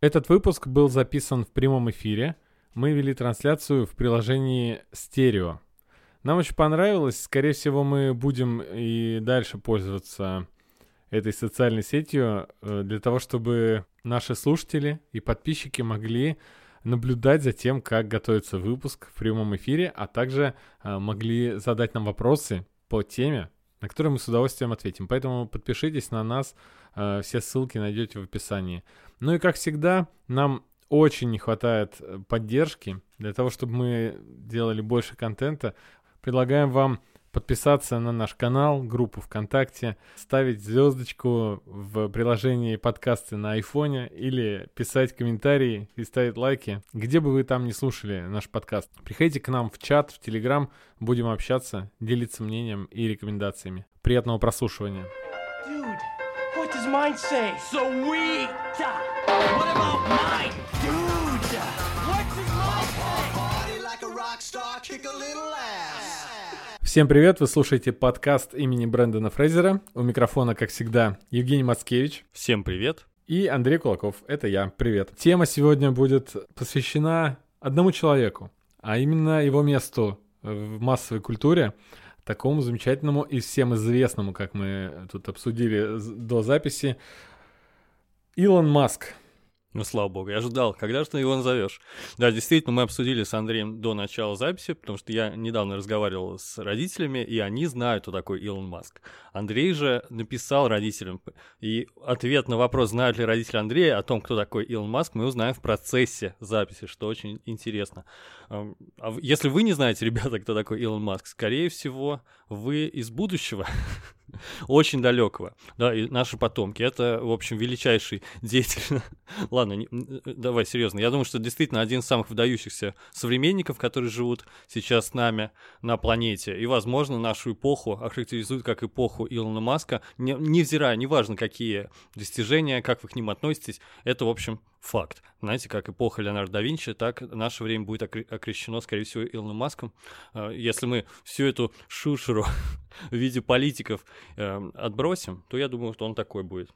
Этот выпуск был записан в прямом эфире. Мы вели трансляцию в приложении «Стерео». Нам очень понравилось. Скорее всего, мы будем и дальше пользоваться этой социальной сетью э, для того, чтобы наши слушатели и подписчики могли наблюдать за тем, как готовится выпуск в прямом эфире, а также э, могли задать нам вопросы по теме, на которые мы с удовольствием ответим. Поэтому подпишитесь на нас, все ссылки найдете в описании. Ну и как всегда, нам очень не хватает поддержки для того, чтобы мы делали больше контента. Предлагаем вам подписаться на наш канал, группу ВКонтакте, ставить звездочку в приложении подкасты на айфоне или писать комментарии и ставить лайки, где бы вы там не слушали наш подкаст. Приходите к нам в чат, в Телеграм, будем общаться, делиться мнением и рекомендациями. Приятного прослушивания. Dude, what does mine say? Sweet! What about mine? Dude! What does mine say? Party like a rock star, kick a little ass. Всем привет, вы слушаете подкаст имени Брэндона Фрейзера. У микрофона, как всегда, Евгений Мацкевич. Всем привет. И Андрей Кулаков, это я, привет. Тема сегодня будет посвящена одному человеку, а именно его месту в массовой культуре, такому замечательному и всем известному, как мы тут обсудили до записи, Илон Маск. Ну, слава богу, я ожидал, когда же ты его назовешь. Да, действительно, мы обсудили с Андреем до начала записи, потому что я недавно разговаривал с родителями, и они знают, кто такой Илон Маск. Андрей же написал родителям, и ответ на вопрос, знают ли родители Андрея о том, кто такой Илон Маск, мы узнаем в процессе записи, что очень интересно. А если вы не знаете, ребята, кто такой Илон Маск, скорее всего, вы из будущего, очень далекого, да, и наши потомки. Это, в общем, величайший деятель. Ладно, не, давай серьезно. Я думаю, что действительно один из самых выдающихся современников, которые живут сейчас с нами на планете. И, возможно, нашу эпоху охарактеризуют как эпоху Илона Маска, не, невзирая, неважно, какие достижения, как вы к ним относитесь. Это, в общем, факт. Знаете, как эпоха Леонардо да Винчи, так наше время будет окрещено, скорее всего, Илоном Маском. А, если мы всю эту шушеру в виде политиков э, отбросим, то я думаю, что он такой будет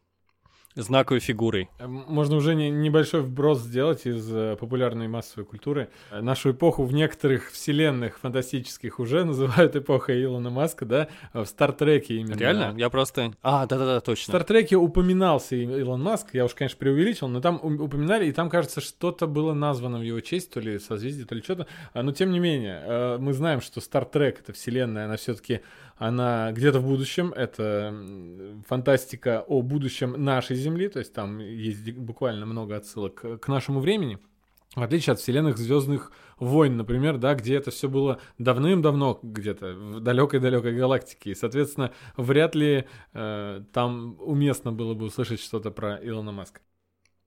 знаковой фигурой. Э, можно уже не, небольшой вброс сделать из э, популярной массовой культуры. Э, нашу эпоху в некоторых вселенных фантастических уже называют эпохой Илона Маска, да, в Стартреке именно. Реально? Я просто... А, да-да-да, точно. В Стартреке упоминался Илон Маск, я уж, конечно, преувеличил, но там упоминали, и там, кажется, что-то было названо в его честь, то ли созвездие, то ли что-то. А, но, тем не менее, мы знаем, что Стартрек — это вселенная, она все-таки она где-то в будущем, это фантастика о будущем нашей Земли, то есть там есть буквально много отсылок к нашему времени. В отличие от вселенных Звездных войн, например, да, где это все было давным-давно где-то в далекой-далекой галактике. И, соответственно, вряд ли э, там уместно было бы услышать что-то про Илона Маска.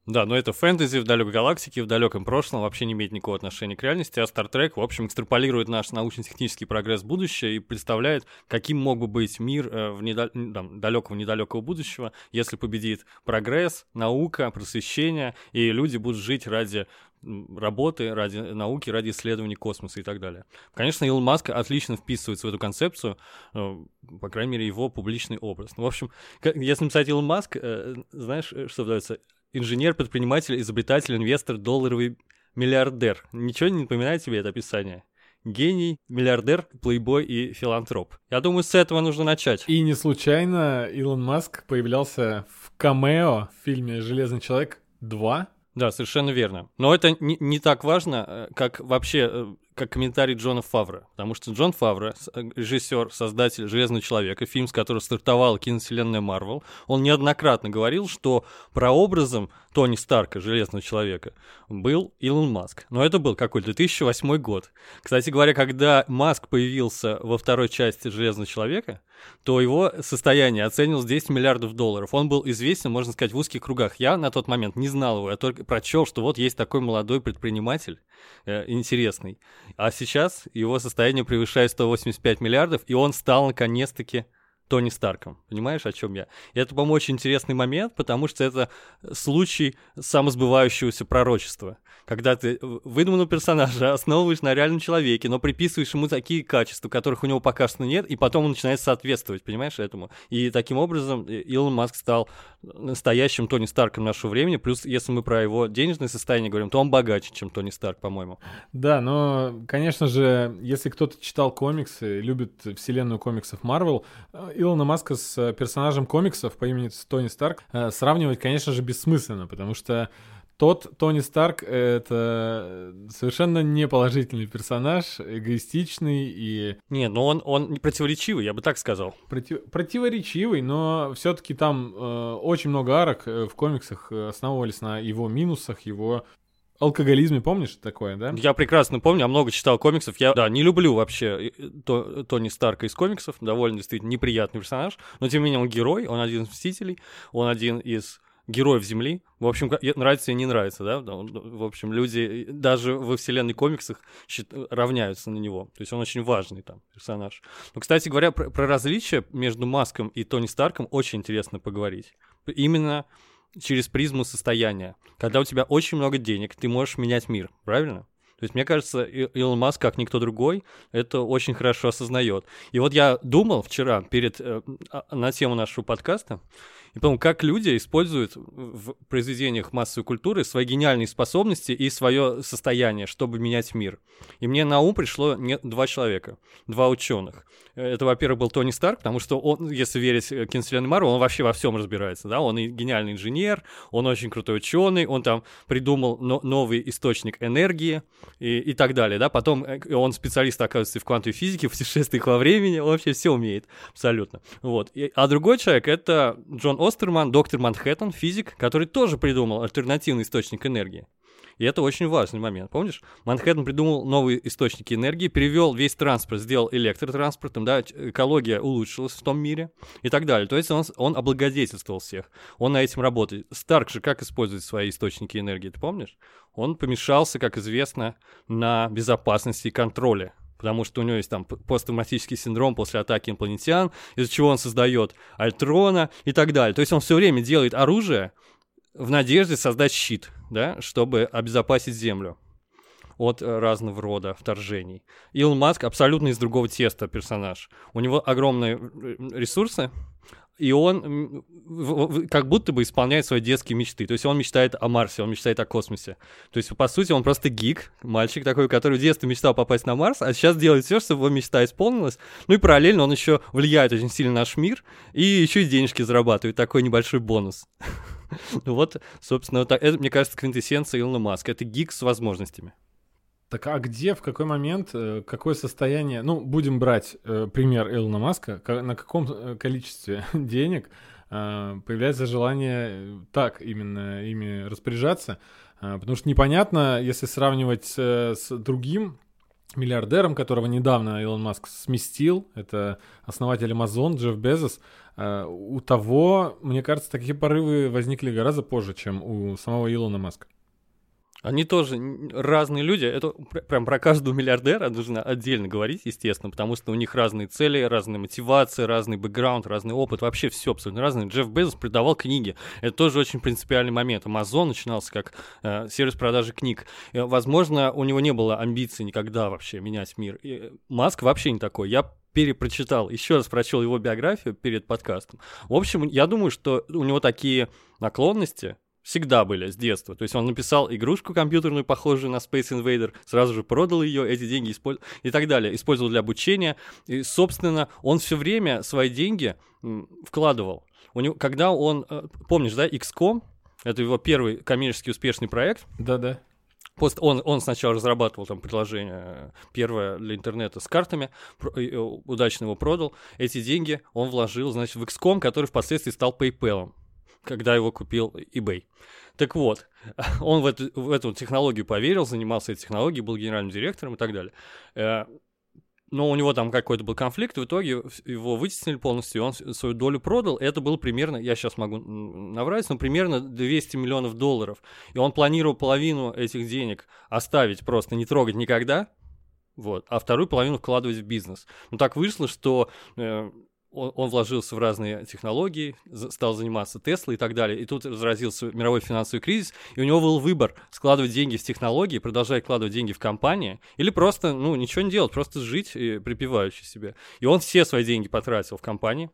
Да, но это фэнтези в далекой галактике, в далеком прошлом вообще не имеет никакого отношения к реальности, а Star Trek, в общем, экстраполирует наш научно-технический прогресс в будущее и представляет, каким мог бы быть мир э, в недал... там, далекого-недалекого будущего, если победит прогресс, наука, просвещение, и люди будут жить ради работы, ради науки, ради исследований космоса и так далее. Конечно, Илон Маск отлично вписывается в эту концепцию, э, по крайней мере, его публичный образ. Ну, в общем, если написать Илон Маск, э, знаешь, что называется, инженер, предприниматель, изобретатель, инвестор, долларовый миллиардер. Ничего не напоминает тебе это описание? Гений, миллиардер, плейбой и филантроп. Я думаю, с этого нужно начать. И не случайно Илон Маск появлялся в камео в фильме «Железный человек 2». Да, совершенно верно. Но это не, не так важно, э, как вообще э, как комментарий Джона Фавра, потому что Джон Фавра, э, режиссер, создатель «Железного человека», фильм, с которого стартовала киновселенная Марвел, он неоднократно говорил, что прообразом Тони Старка, Железного человека, был Илон Маск. Но это был какой 2008 год. Кстати говоря, когда Маск появился во второй части Железного человека, то его состояние оценивалось 10 миллиардов долларов. Он был известен, можно сказать, в узких кругах. Я на тот момент не знал его, я только прочел, что вот есть такой молодой предприниматель, э, интересный. А сейчас его состояние превышает 185 миллиардов, и он стал наконец-таки Тони Старком. Понимаешь, о чем я? И это, по-моему, очень интересный момент, потому что это случай самосбывающегося пророчества. Когда ты выдуманного персонажа основываешь на реальном человеке, но приписываешь ему такие качества, которых у него пока что нет, и потом он начинает соответствовать, понимаешь, этому. И таким образом э, Илон Маск стал настоящим Тони Старком нашего времени. Плюс, если мы про его денежное состояние говорим, то он богаче, чем Тони Старк, по-моему. Да, но, конечно же, если кто-то читал комиксы, любит вселенную комиксов Марвел, э, Илона Маска с персонажем комиксов по имени Тони Старк э, сравнивать, конечно же, бессмысленно, потому что тот Тони Старк — это совершенно неположительный персонаж, эгоистичный и... Не, но он, он противоречивый, я бы так сказал. Против... Противоречивый, но все таки там э, очень много арок э, в комиксах основывались на его минусах, его алкоголизме, помнишь такое, да? Я прекрасно помню, я много читал комиксов. Я, да, не люблю вообще э, то, Тони Старка из комиксов, довольно действительно неприятный персонаж, но тем не менее он герой, он один из Мстителей, он один из героев Земли. В общем, нравится и не нравится, да? В общем, люди даже во вселенной комиксах равняются на него. То есть он очень важный там персонаж. Но, кстати говоря, про, про различия между Маском и Тони Старком очень интересно поговорить. Именно через призму состояния. Когда у тебя очень много денег, ты можешь менять мир, правильно? То есть, мне кажется, Илон Маск, как никто другой, это очень хорошо осознает. И вот я думал вчера перед, э, а, на тему нашего подкаста, и потом, как люди используют в произведениях массовой культуры свои гениальные способности и свое состояние, чтобы менять мир. И мне на ум пришло два человека, два ученых. Это, во-первых, был Тони Старк, потому что он, если верить э, киновселенной Марвел, он вообще во всем разбирается, да, он и гениальный инженер, он очень крутой ученый, он там придумал но- новый источник энергии и, и так далее, да, потом э, он специалист, оказывается, в квантовой физике, в путешествиях во времени, он вообще все умеет, абсолютно, вот. И, а другой человек — это Джон Остерман, доктор Манхэттен, физик, который тоже придумал альтернативный источник энергии. И это очень важный момент. Помнишь? Манхэттен придумал новые источники энергии, перевел весь транспорт, сделал электротранспортом, да, экология улучшилась в том мире и так далее. То есть он, он облагодетельствовал всех. Он на этим работает. Старк же как использует свои источники энергии, ты помнишь? Он помешался, как известно, на безопасности и контроле потому что у него есть там посттравматический синдром после атаки инопланетян, из-за чего он создает Альтрона и так далее. То есть он все время делает оружие в надежде создать щит, да, чтобы обезопасить Землю от э, разного рода вторжений. Илон Маск абсолютно из другого теста персонаж. У него огромные э, ресурсы, и он как будто бы исполняет свои детские мечты. То есть он мечтает о Марсе, он мечтает о космосе. То есть, по сути, он просто гик, мальчик такой, который в детстве мечтал попасть на Марс, а сейчас делает все, чтобы его мечта исполнилась. Ну и параллельно он еще влияет очень сильно на наш мир и еще и денежки зарабатывает. Такой небольшой бонус. Вот, собственно, это, мне кажется, квинтэссенция Илона Маска. Это гик с возможностями. Так а где, в какой момент, э, какое состояние, ну, будем брать э, пример Илона Маска, на каком э, количестве денег э, появляется желание э, так именно ими распоряжаться, э, потому что непонятно, если сравнивать с другим миллиардером, которого недавно Илон Маск сместил, это основатель Amazon Джефф Безос, у того, мне кажется, такие порывы возникли гораздо позже, чем у самого Илона Маска. Они тоже разные люди. Это прям про каждого миллиардера нужно отдельно говорить, естественно, потому что у них разные цели, разные мотивации, разный бэкграунд, разный опыт. Вообще все абсолютно разное. Джефф Безос придавал книги. Это тоже очень принципиальный момент. Амазон начинался как э, сервис продажи книг. И, возможно, у него не было амбиций никогда вообще менять мир. И Маск вообще не такой. Я перепрочитал, еще раз прочел его биографию перед подкастом. В общем, я думаю, что у него такие наклонности, всегда были с детства. То есть он написал игрушку компьютерную, похожую на Space Invader, сразу же продал ее, эти деньги использовал и так далее. Использовал для обучения. И, собственно, он все время свои деньги вкладывал. У него, когда он, э, помнишь, да, XCOM, это его первый коммерчески успешный проект. Да-да. Пост, он, он сначала разрабатывал там приложение э, первое для интернета с картами, э, удачно его продал. Эти деньги он вложил, значит, в XCOM, который впоследствии стал PayPal когда его купил eBay. Так вот, он в эту, в эту технологию поверил, занимался этой технологией, был генеральным директором и так далее. Э, но у него там какой-то был конфликт, в итоге его вытеснили полностью, он свою долю продал. Это было примерно, я сейчас могу наврать, но примерно 200 миллионов долларов. И он планировал половину этих денег оставить просто, не трогать никогда, вот, а вторую половину вкладывать в бизнес. Ну так вышло, что э, он, он вложился в разные технологии, стал заниматься Теслой и так далее. И тут разразился мировой финансовый кризис, и у него был выбор складывать деньги в технологии, продолжать вкладывать деньги в компании, или просто, ну, ничего не делать, просто жить и припеваючи себе. И он все свои деньги потратил в компании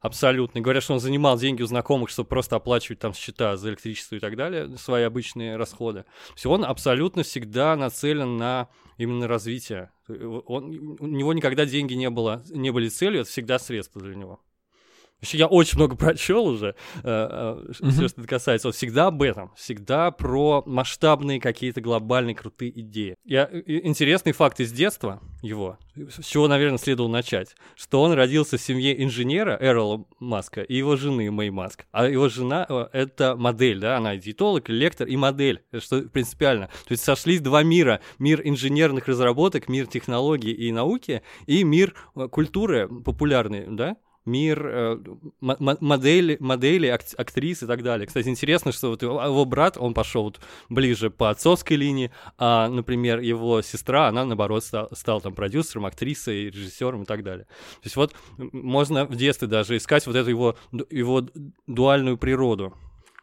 абсолютно. Говорят, что он занимал деньги у знакомых, чтобы просто оплачивать там счета за электричество и так далее, свои обычные расходы. Все, он абсолютно всегда нацелен на именно развитие. Он, у него никогда деньги не было, не были целью, это всегда средство для него. Вообще, я очень много прочел уже, э, э, mm-hmm. все, что это касается. Он всегда об этом, всегда про масштабные какие-то глобальные крутые идеи. Я, интересный факт из детства его, с чего, наверное, следовало начать, что он родился в семье инженера Эрла Маска и его жены Мэй Маск. А его жена э, — это модель, да, она диетолог, лектор и модель, что принципиально. То есть сошлись два мира. Мир инженерных разработок, мир технологий и науки, и мир э, культуры популярной, да, мир э, модели, модели ак актрис и так далее. Кстати, интересно, что вот его брат, он пошел вот ближе по отцовской линии, а, например, его сестра, она, наоборот, стал, стал там продюсером, актрисой, режиссером и так далее. То есть вот можно в детстве даже искать вот эту его, его дуальную природу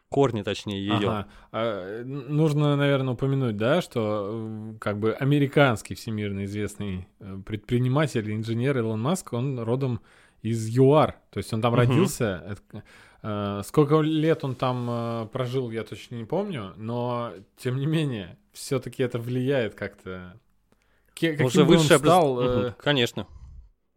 корни, точнее, ее. Ага. А, нужно, наверное, упомянуть, да, что как бы американский всемирно известный э, предприниматель, инженер Илон Маск, он родом из ЮАР. То есть он там угу. родился. Э, сколько лет он там э, прожил, я точно не помню, но тем не менее, все-таки это влияет как-то. Каким уже высшее он стал, образ... э... Конечно.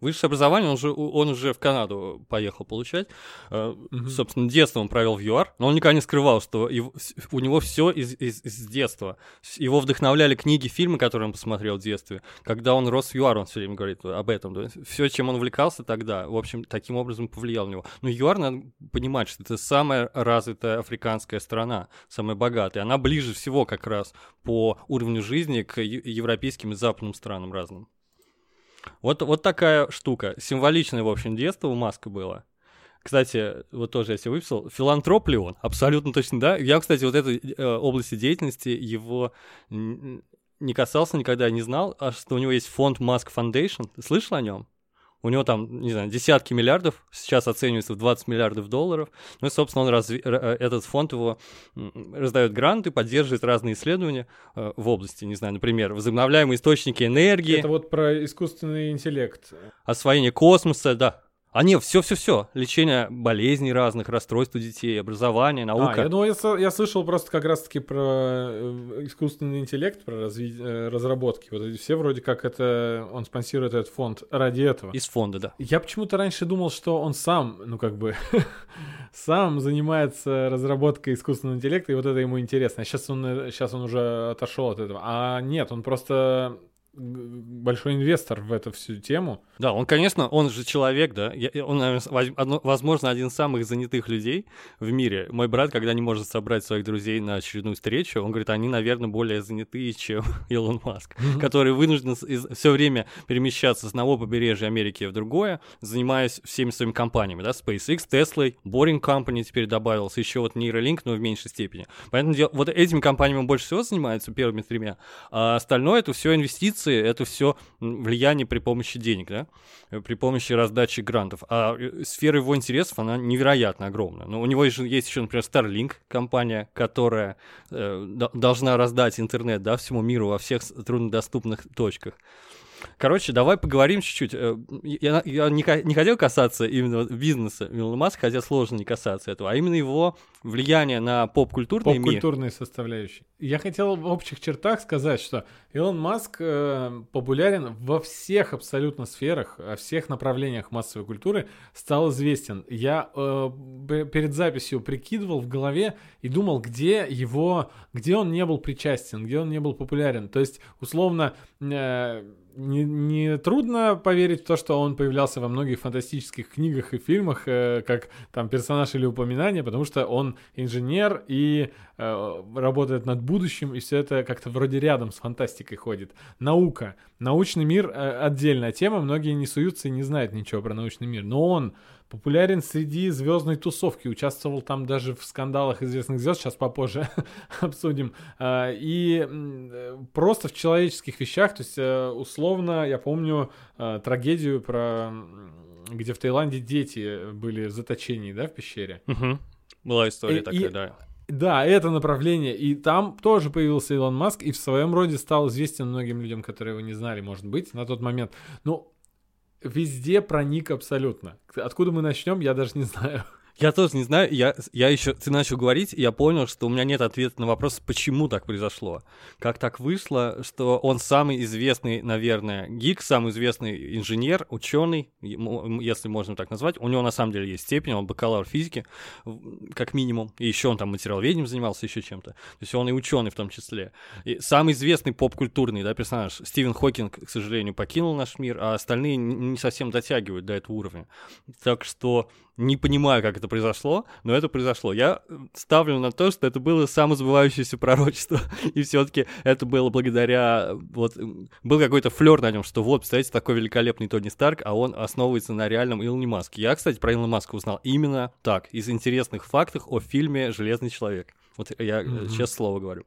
Высшее образование, он уже, он уже в Канаду поехал получать. Mm-hmm. Собственно, детство он провел в ЮАР, но он никогда не скрывал, что его, у него все из, из, из детства. Его вдохновляли книги, фильмы, которые он посмотрел в детстве. Когда он рос в ЮАР, он все время говорит об этом. Все, чем он увлекался тогда, в общем, таким образом повлиял на него. Но ЮАР, надо понимать, что это самая развитая африканская страна, самая богатая. Она ближе всего как раз по уровню жизни к европейским и западным странам разным. Вот, вот такая штука. Символичное, в общем, детство у Маска было. Кстати, вот тоже я себе выписал. Филантроп ли он? Абсолютно точно, да. Я, кстати, вот этой э, области деятельности его не касался никогда, не знал, а что у него есть фонд Mask Foundation. Слышал о нем? У него там, не знаю, десятки миллиардов, сейчас оценивается в 20 миллиардов долларов. Ну и, собственно, он разви... Э, этот фонд его раздает гранты, поддерживает разные исследования э, в области, не знаю, например, возобновляемые источники энергии. Это вот про искусственный интеллект. Освоение космоса, да. А нет, все-все-все. Лечение болезней разных, расстройств у детей, образование, наука. А, я, ну, я, я слышал просто как раз-таки про э, искусственный интеллект, про разви... Э, разработки. Вот эти все вроде как это... Он спонсирует этот фонд ради этого. Из фонда, да. Я почему-то раньше думал, что он сам, ну как бы, сам занимается разработкой искусственного интеллекта, и вот это ему интересно. А сейчас он, сейчас он уже отошел от этого. А нет, он просто большой инвестор в эту всю тему. Да, он, конечно, он же человек, да. Он, наверное, возможно, один из самых занятых людей в мире. Мой брат, когда не может собрать своих друзей на очередную встречу, он говорит, они, наверное, более занятые, чем Илон Маск, который вынужден все время перемещаться с одного побережья Америки в другое, занимаясь всеми своими компаниями, да, SpaceX, Tesla, Boring Company теперь добавился, еще вот Neuralink, но в меньшей степени. Поэтому вот этими компаниями он больше всего занимается, первыми тремя, а остальное это все инвестиции инвестиции это все влияние при помощи денег, да, при помощи раздачи грантов. А э, сфера его интересов, она невероятно огромная. Но у него есть еще, например, Starlink, компания, которая э, должна раздать интернет, да, всему миру во всех труднодоступных точках. Короче, давай поговорим чуть-чуть. Э, я, я не, не хотел касаться именно бизнеса Илона Маска, хотя сложно не касаться этого, а именно его влияние на поп-культурный мир. Поп-культурные составляющие. Я хотел в общих чертах сказать, что Илон Маск э, популярен во всех абсолютно сферах, во всех направлениях массовой культуры, стал известен. Я э, перед записью прикидывал в голове и думал, где его, где он не был причастен, где он не был популярен. То есть, условно, э, не, не трудно поверить в то, что он появлялся во многих фантастических книгах и фильмах, э, как там персонаж или упоминание, потому что он инженер и э, работает над будущим, и все это как-то вроде рядом с фантастикой ходит. Наука. Научный мир э, отдельная тема, многие не суются и не знают ничего про научный мир, но он популярен среди звездной тусовки, участвовал там даже в скандалах известных звезд, сейчас попозже обсудим, а, и просто в человеческих вещах, то есть э, условно, я помню э, трагедию про где в Таиланде дети были в заточении, да, в пещере. Угу. Была история И- такая, и- да. Да, это направление. И там тоже появился Илон Маск, и в своем роде стал известен многим людям, которые его не знали, может быть, на тот момент. Ну, везде проник абсолютно. Откуда мы начнем, я даже не знаю. Я тоже не знаю, я, я еще, ты начал говорить, и я понял, что у меня нет ответа на вопрос, почему так произошло. Как так вышло, что он самый известный, наверное, гик, самый известный инженер, ученый, если можно так назвать. У него на самом деле есть степень, он бакалавр физики, как минимум. И еще он там материаловедением занимался, еще чем-то. То есть он и ученый в том числе. И самый известный поп-культурный да, персонаж Стивен Хокинг, к сожалению, покинул наш мир, а остальные не совсем дотягивают до этого уровня. Так что не понимаю, как это произошло, но это произошло. Я ставлю на то, что это было самосбывающееся пророчество, и все-таки это было благодаря вот был какой-то флер на нем, что вот, представляете, такой великолепный Тони Старк, а он основывается на реальном Илоне Маске. Я, кстати, про Илона Маска узнал именно так, из интересных фактов о фильме «Железный человек». Вот я Мгм. mm сейчас слово говорю.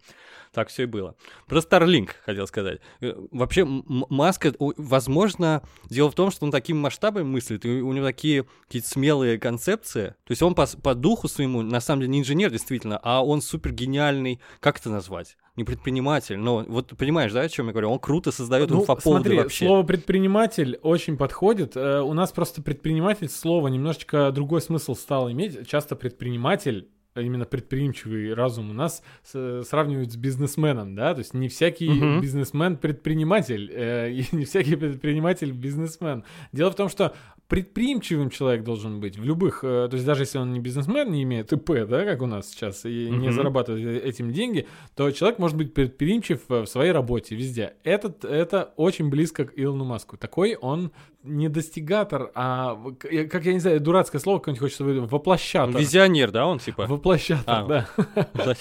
Так все и было. Про Starlink хотел сказать. Э, Вообще, Маска, возможно, дело в том, что он такими масштабами мыслит, и у него такие какие-то смелые концепции. То есть он по, по духу своему, на самом деле, не инженер, действительно, а он супер гениальный, как это назвать? Не предприниматель, но вот понимаешь, да, о чем я говорю? Он круто создает Ну, инфоповоды смотри, вообще. слово предприниматель очень подходит. Э, У нас просто предприниматель слово немножечко другой смысл стал иметь. Часто предприниматель именно предприимчивый разум у нас сравнивают с бизнесменом, да, то есть не всякий Мгм. бизнесмен предприниматель, э, и не всякий предприниматель бизнесмен. Дело в том, что предприимчивым человек должен быть в любых, э, то есть даже если он не бизнесмен, не имеет ИП, да, как у нас сейчас, и не Мгм. зарабатывает э- этим деньги, то человек может быть предприимчив э, в своей работе везде. Этот, это очень близко к Илону Маску. Такой он не достигатор, а, как я не знаю, дурацкое слово какое-нибудь хочется выдать, воплощатор. Он визионер, да, он типа? Воплощатор, А, да. То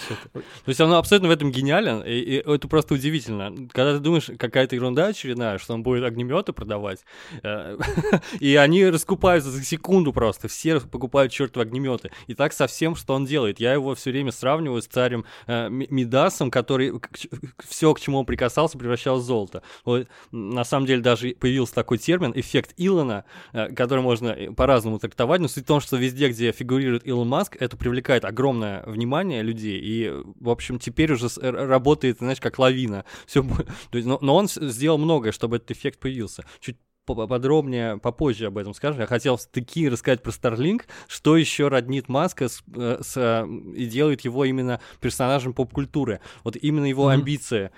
есть он абсолютно в этом гениален, и, и это просто удивительно. Когда ты думаешь, какая-то ерунда очередная, что он будет огнеметы продавать, и они раскупаются за секунду просто, все покупают чертовы огнеметы. И так со всем, что он делает. Я его все время сравниваю с царем э, Ми- Мидасом, который все, к чему он прикасался, превращалось в золото. Вот, на самом деле даже появился такой термин эффект Илона, э, который можно э, по-разному трактовать, но суть в том, что везде, где фигурирует Илон Маск, это привлекает огромное внимание людей, и, в общем, теперь уже работает, знаешь, как лавина. Все, но, но он сделал многое, чтобы этот эффект появился. Чуть подробнее попозже об этом скажем. Я хотел таки рассказать про Starlink, что еще роднит Маска с, э, с, э, и делает его именно персонажем поп-культуры. Вот именно его Мгм. амбиции.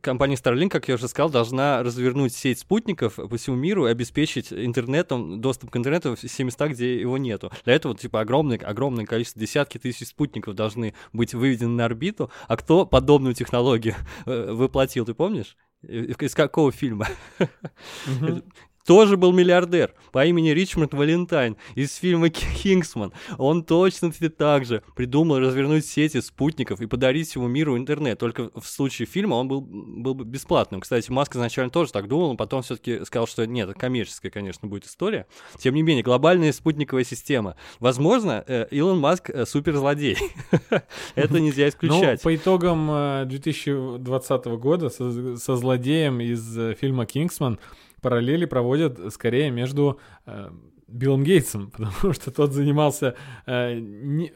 Компания Starlink, как я уже сказал, должна развернуть сеть спутников по всему миру и обеспечить интернетом, доступ к интернету в все места, где его нету. Для этого, типа, огромное, огромное количество, десятки тысяч спутников должны быть выведены на орбиту. А кто подобную технологию э, воплотил, ты помнишь? Э, Из какого фильма? Тоже был миллиардер по имени Ричмонд Валентайн из фильма «Ки- «Кингсман». Он точно так же придумал развернуть сети спутников и подарить всему миру интернет. Только в случае фильма он был, был бы бесплатным. Кстати, Маск изначально тоже так думал, но потом все-таки сказал, что нет, это коммерческая, конечно, будет история. Тем не менее, глобальная спутниковая система. Возможно, э, Илон Маск э, суперзлодей. Это нельзя Ну, исключать. по итогам э, 2020 года со, злодеем из э, фильма «Кингсман» параллели проводят скорее между э, Биллом Гейтсом, потому что тот занимался э, не-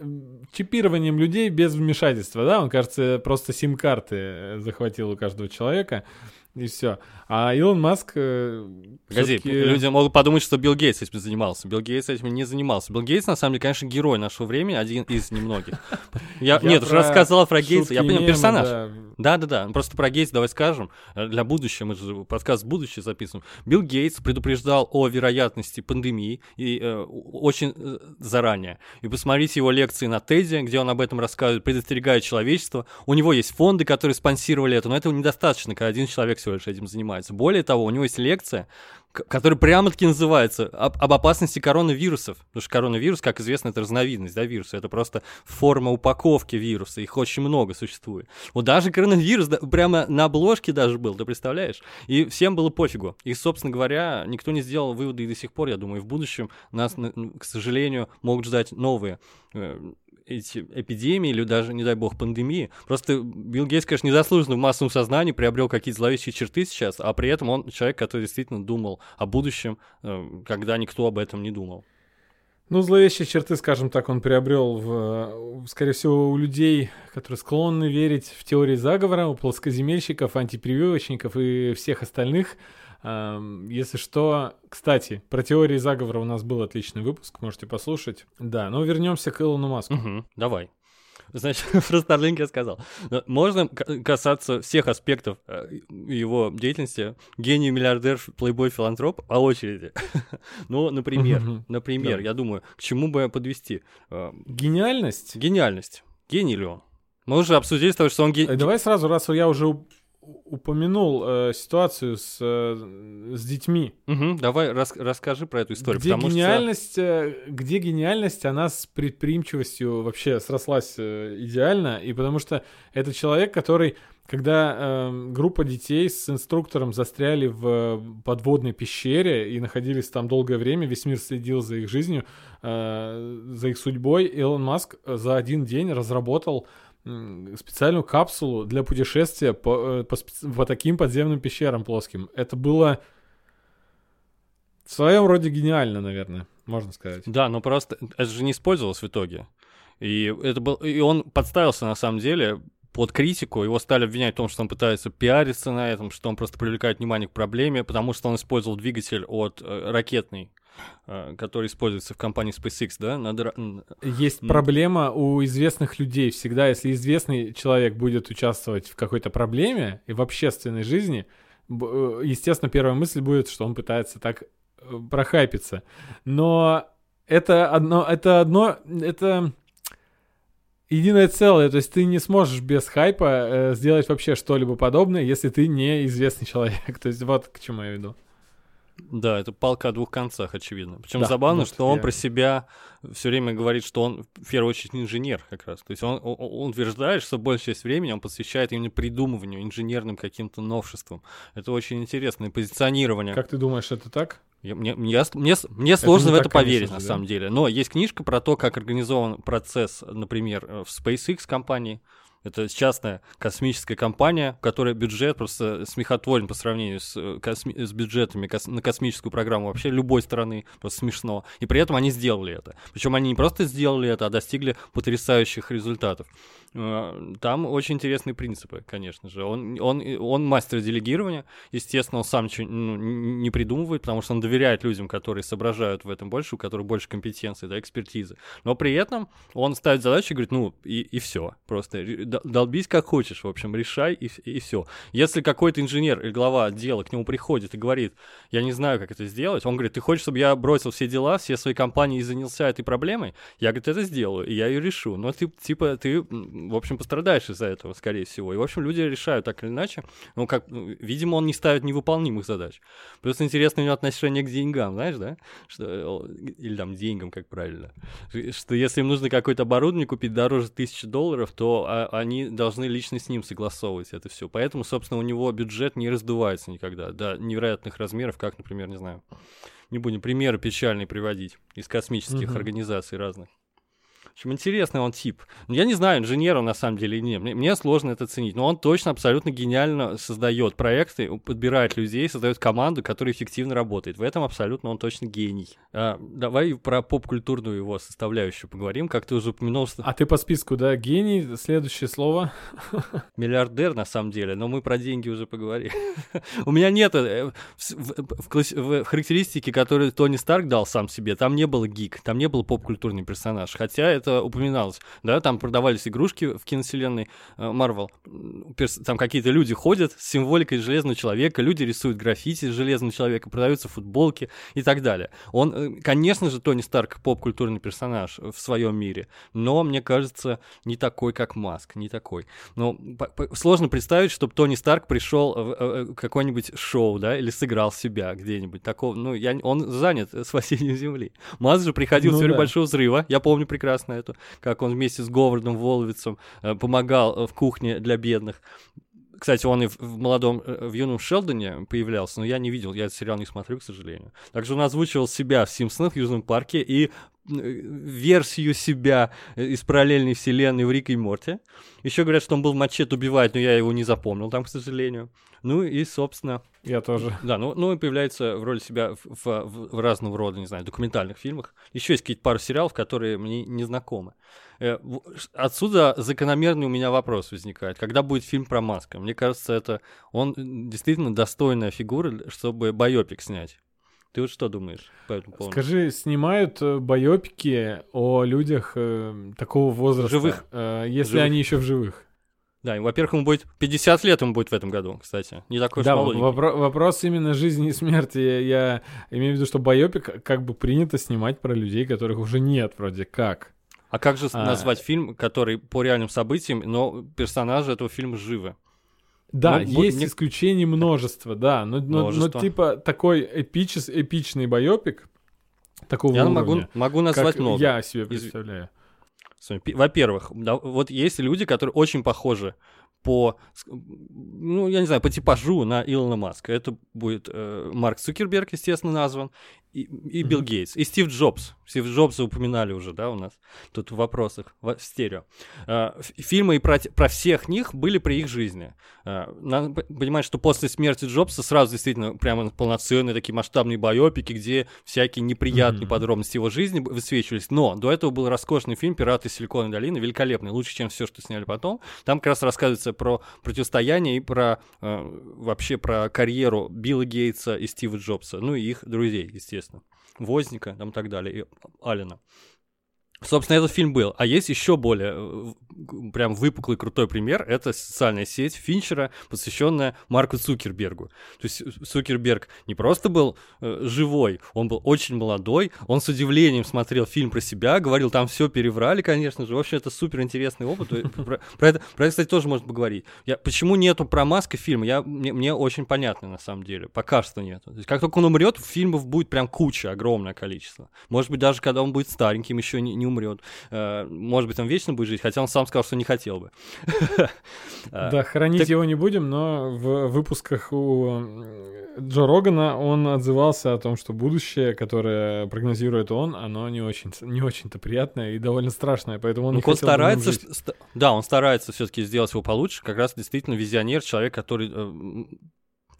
чипированием людей без вмешательства, да, он, кажется, просто сим-карты э, захватил у каждого человека, и все. А Илон Маск... э, Погоди, люди могут подумать, что Билл Гейтс этим занимался. Билл Гейтс этим не занимался. Билл Гейтс, на самом деле, конечно, герой нашего времени, один из немногих. Я, Я нет, уже рассказал про Гейтса. Я понял, персонаж. да. Да-да-да, ну, просто про Гейтс давай скажем. Э, Для будущего, мы же подкаст будущее записываем. Билл Гейтс предупреждал о вероятности пандемии и э, очень э, заранее. И посмотрите его лекции на TED, где он об этом рассказывает, предостерегает человечество. У него есть фонды, которые спонсировали это, но этого недостаточно, когда один человек всего лишь этим занимается. Более того, у него есть лекция, которая прямо-таки называется об, об опасности коронавирусов. Потому что коронавирус, как известно, это разновидность да, вируса. Это просто форма упаковки вируса. Их очень много существует. Вот даже коронавирус да, прямо на обложке даже был, ты представляешь? И всем было пофигу. И, собственно говоря, никто не сделал выводы и до сих пор, я думаю, в будущем нас, к сожалению, могут ждать новые э, эти эпидемии или даже, не дай бог, пандемии. Просто Билл Гейтс, конечно, незаслуженно в массовом сознании приобрел какие-то зловещие черты сейчас, а при этом он человек, который действительно думал о будущем, э, когда никто об этом не думал. Ну, зловещие черты, скажем так, он приобрел, в, скорее всего, у людей, которые склонны верить в теории заговора, у плоскоземельщиков, антипрививочников и всех остальных. Если что, кстати, про теории заговора у нас был отличный выпуск, можете послушать. Да, но вернемся к Илону Маску. Угу, давай. Значит, про Starlink я сказал. Можно касаться всех аспектов э, его деятельности. Гений, миллиардер, плейбой, филантроп по очереди. ну, например, например, я думаю, к чему бы подвести? Э, гениальность? Гениальность. Гений ли он? Мы уже обсудили тобой, что он гений. Э, давай сразу, раз я уже упомянул э, ситуацию с, э, с детьми. Угу, давай рас, расскажи про эту историю. Где гениальность, что... э, где гениальность, она с предприимчивостью вообще срослась э, идеально, и потому что это человек, который, когда э, группа детей с инструктором застряли в подводной пещере и находились там долгое время, весь мир следил за их жизнью, э, за их судьбой, Илон Маск за один день разработал специальную капсулу для путешествия по, э, по, по таким подземным пещерам плоским. Это было в своем роде гениально, наверное, можно сказать. Да, но просто это же не использовалось в итоге. И это был, и он подставился на самом деле под критику, его стали обвинять в том, что он пытается пиариться на этом, что он просто привлекает внимание к проблеме, потому что он использовал двигатель от э, ракетной Э, который используется в компании SpaceX, да? Надо... Есть проблема у известных людей. Всегда, если известный человек будет участвовать в какой-то проблеме и в общественной жизни, э, естественно, первая мысль будет, что он пытается так э, прохайпиться. Но это одно, это одно, это единое целое. То есть ты не сможешь без хайпа э, сделать вообще что-либо подобное, если ты не известный человек. То есть вот к чему я веду. Да, это палка о двух концах, очевидно. Причем да, забавно, что он я... про себя все время говорит, что он в первую очередь инженер как раз. То есть он, он, он утверждает, что большую часть времени он посвящает именно придумыванию, инженерным каким-то новшествам. Это очень интересное позиционирование. Как ты думаешь, это так? Я, мне, мне, мне, мне сложно это в это так, поверить, конечно, на да? самом деле. Но есть книжка про то, как организован процесс, например, в SpaceX компании, это частная космическая компания, у которой бюджет просто смехотворен по сравнению с, э, косми- с бюджетами кос- на космическую программу вообще любой страны. Просто смешно. И при этом они сделали это. Причем они не просто сделали это, а достигли потрясающих результатов. Э, там очень интересные принципы, конечно же. Он, он, он мастер делегирования. Естественно, он сам ну, не придумывает, потому что он доверяет людям, которые соображают в этом больше, у которых больше компетенции, да, экспертизы. Но при этом он ставит задачу и говорит, ну, и, и все. Просто долбись как хочешь, в общем, решай и, и все. Если какой-то инженер или глава отдела к нему приходит и говорит, я не знаю, как это сделать, он говорит, ты хочешь, чтобы я бросил все дела, все свои компании и занялся этой проблемой? Я, говорит, это сделаю, и я ее решу. Но ты, типа, ты в общем, пострадаешь из-за этого, скорее всего. И, в общем, люди решают так или иначе. Ну, как, ну, видимо, он не ставит невыполнимых задач. Плюс интересно у него отношение к деньгам, знаешь, да? Что, или там деньгам, как правильно. Что если им нужно какое-то оборудование купить дороже тысячи долларов, то а, они должны лично с ним согласовывать это все. Поэтому, собственно, у него бюджет не раздувается никогда до невероятных размеров, как, например, не знаю, не будем примеры печальные приводить из космических mm-hmm. организаций разных. В общем, интересный он тип. Ну, я не знаю, инженер он на самом деле или нет. Мне, мне сложно это ценить. Но он точно абсолютно гениально создает проекты, подбирает людей, создает команду, которая эффективно работает. В этом абсолютно он точно гений. А, давай про поп-культурную его составляющую поговорим. Как ты уже упомянул... Что... А ты по списку, да? Гений, следующее слово. Миллиардер, на самом деле, но мы про деньги уже поговорили. У меня нет... Э, в характеристике, которые Тони Старк дал сам себе, там не было гик, там не был поп-культурный персонаж. Хотя это упоминалось, да, там продавались игрушки в киновселенной э, там какие-то люди ходят с символикой Железного Человека, люди рисуют граффити Железного Человека, продаются футболки и так далее. Он, э, конечно же, Тони Старк поп-культурный персонаж в своем мире, но, мне кажется, не такой, как Маск, не такой. Но сложно представить, чтобы Тони Старк пришел в э, какое-нибудь шоу, да, или сыграл себя где-нибудь. Такого, ну, я, он занят спасением Земли. Маск же приходил ну, в теорию да. Большого Взрыва, я помню прекрасно на эту, как он вместе с Говардом Воловицем э, помогал э, в кухне для бедных. Кстати, он и в, в молодом, э, в юном Шелдоне появлялся, но я не видел, я этот сериал не смотрю, к сожалению. Также он озвучивал себя в Симпсонах в Южном парке и версию себя из параллельной вселенной в Рик и Морти. Еще говорят, что он был мачет убивать, но я его не запомнил там, к сожалению. Ну и, собственно... Я тоже. Да, ну, ну и появляется в роли себя в, в, в разного рода, не знаю, документальных фильмах. Еще есть какие-то пару сериалов, которые мне не знакомы. Э, отсюда закономерный у меня вопрос возникает. Когда будет фильм про Маска? Мне кажется, это он действительно достойная фигура, чтобы байопик снять. Ты вот что думаешь по этому поводу? Скажи, снимают э, байопики о людях э, такого возраста? Живых. Э, если Живых. они еще в живых. Да, и, во-первых, ему будет 50 лет ему будет в этом году, кстати. Не такой уж Да, молоденький. вопро- вопрос именно жизни и смерти. Я, я имею в виду, что байопик как бы принято снимать про людей, которых уже нет вроде как. А как же А. назвать фильм, который по реальным событиям, но персонажи этого фильма живы? Да, бо- есть не- исключений множество, да. Но, но- но типа такой эпичес, эпичный байопик такого Я уровня, могу, могу назвать как много. я себе представляю. Во-первых, да, вот есть люди, которые очень похожи по, ну, я не знаю, по типажу на Илона Маска. Это будет э, Марк Цукерберг, естественно, назван, и, и Билл. Гейтс, и Стив Джобс. Стив Джобса упоминали уже, да, у нас тут в вопросах, в, стерео. Ф- фильмы и про, про всех них были при их жизни. Э, надо понимать, что после смерти Джобса сразу действительно прямо полноценные такие масштабные байопики, где всякие неприятные Мгм. подробности его жизни высвечивались. Но до этого был роскошный фильм «Пираты Силиконовой долины», великолепный, лучше, чем все, что сняли потом. Там как раз рассказывается про противостояние и про э, вообще про карьеру Билла Гейтса и Стива Джобса, ну и их друзей, естественно. Возника там и так далее, и Алина. Собственно, этот фильм был. А есть еще более э, прям выпуклый крутой пример. Это социальная сеть Финчера, посвященная Марку Цукербергу. То есть э, Цукерберг не просто был э, живой, он был очень молодой. Он с удивлением смотрел фильм про себя, говорил, там все переврали, конечно же. В общем, это супер интересный опыт. Про, про это, про это, кстати, тоже можно поговорить. Я, почему нету про Маска фильма? Я, мне, мне очень понятно, на самом деле. Пока что нету. То как только он умрет, фильмов будет прям куча, огромное количество. Может быть, даже когда он будет стареньким, еще не, не умрет. Э, Может быть, он вечно будет жить, хотя он сам сказал, что не хотел бы. Э, Да, хранить его не будем, но в выпусках у Джо Рогана он отзывался о том, что будущее, которое прогнозирует он, оно не очень, не очень-то приятное и довольно страшное, поэтому он Ну, не он хотел старается, жить. да, он старается все-таки сделать его получше, как раз действительно визионер, человек, который э,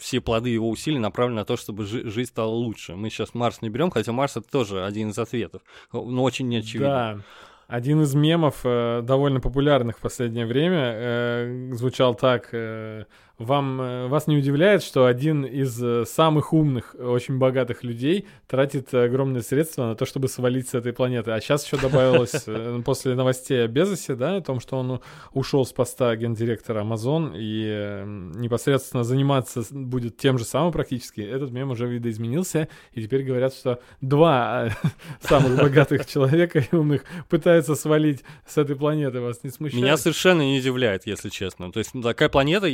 все плоды его усилий направлены на то, чтобы жи- жизнь стала лучше. Мы сейчас Марс не берем, хотя Марс это тоже один из ответов, но очень неочевидно. Да. Один из мемов, э, довольно популярных в последнее время, э, звучал так. э, вам, э, вас не удивляет, что один из э, самых умных, очень богатых людей тратит огромные средства на то, чтобы свалить с этой планеты. А сейчас еще добавилось э, после новостей о Безосе, да, о том, что он ушел с поста гендиректора Amazon и э, непосредственно заниматься будет тем же самым практически. Этот мем уже видоизменился, и теперь говорят, что два самых богатых человека и умных пытаются свалить с этой планеты. Вас не смущает? Меня совершенно не удивляет, если честно. То есть такая планета,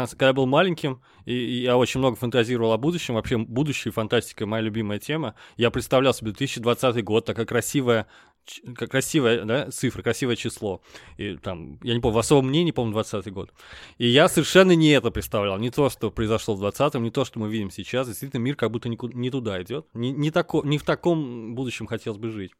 и- и- и нас- когда я был маленьким, и, и я очень много фантазировал о будущем, вообще будущее, фантастика, моя любимая тема, я представлял себе 2020 год, такая красивая, как красивая да, цифра, красивое число. И там, я не помню, в особом мнении, помню, 20 год. И я совершенно не это представлял, не то, что произошло в 20-м, не то, что мы видим сейчас. Действительно, мир как будто нику- не туда идет. Не, не, тако, не в таком будущем хотелось бы жить.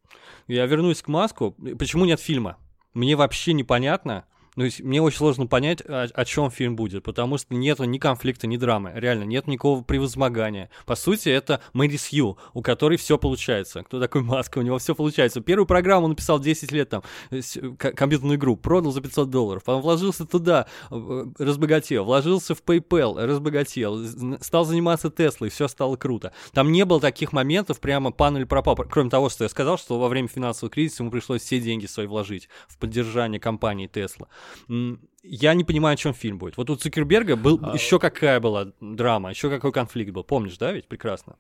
Я вернусь к Маску. Почему нет фильма? Мне вообще непонятно. Ну, есть мне очень сложно понять, о, о чем фильм будет, потому что нету ни конфликта, ни драмы. Реально, нет никакого превозмогания. По сути, это Мэри Сью, у которой все получается. Кто такой Маска? У него все получается. Первую программу он написал 10 лет там, компьютерную игру, продал за 500 долларов, потом вложился туда, э, разбогател, вложился в PayPal, разбогател, стал заниматься Теслой, все стало круто. Там не было таких моментов прямо пан или пропал. Кроме того, что я сказал, что во время финансового кризиса ему пришлось все деньги свои вложить в поддержание компании Тесла. Я не понимаю, о чем фильм будет. Вот у Цукерберга был А- еще какая была драма, еще какой конфликт был. Помнишь, да, ведь прекрасно?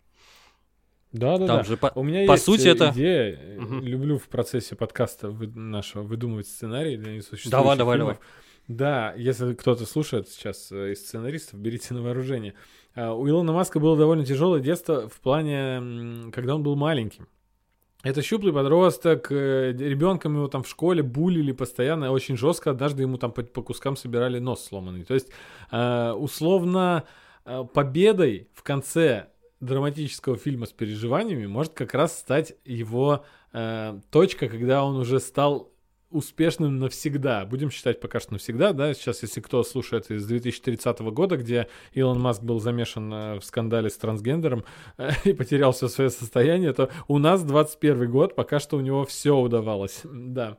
Да, да, Там да. же по- У меня по есть сути, э, это- идея. Мгм. Люблю в процессе подкаста вы- нашего выдумывать сценарий для несуществующих Давай, давай, фильмов. Да, если кто-то слушает сейчас э, из сценаристов, берите на вооружение. А, У Илона Маска было довольно тяжелое детство в плане, когда он был маленьким. Это щуплый подросток, э, ребенком его там в школе булили постоянно, очень жестко, однажды ему там по, по кускам собирали нос сломанный. То есть, э, условно, э, победой в конце драматического фильма с переживаниями может как раз стать его точка, когда он уже стал успешным навсегда. Будем считать пока что навсегда, да, сейчас, если кто слушает из 2030 года, где Илон Маск был замешан э, в скандале с трансгендером э, и потерял все свое состояние, то у нас 21 год, пока что у него все удавалось, да.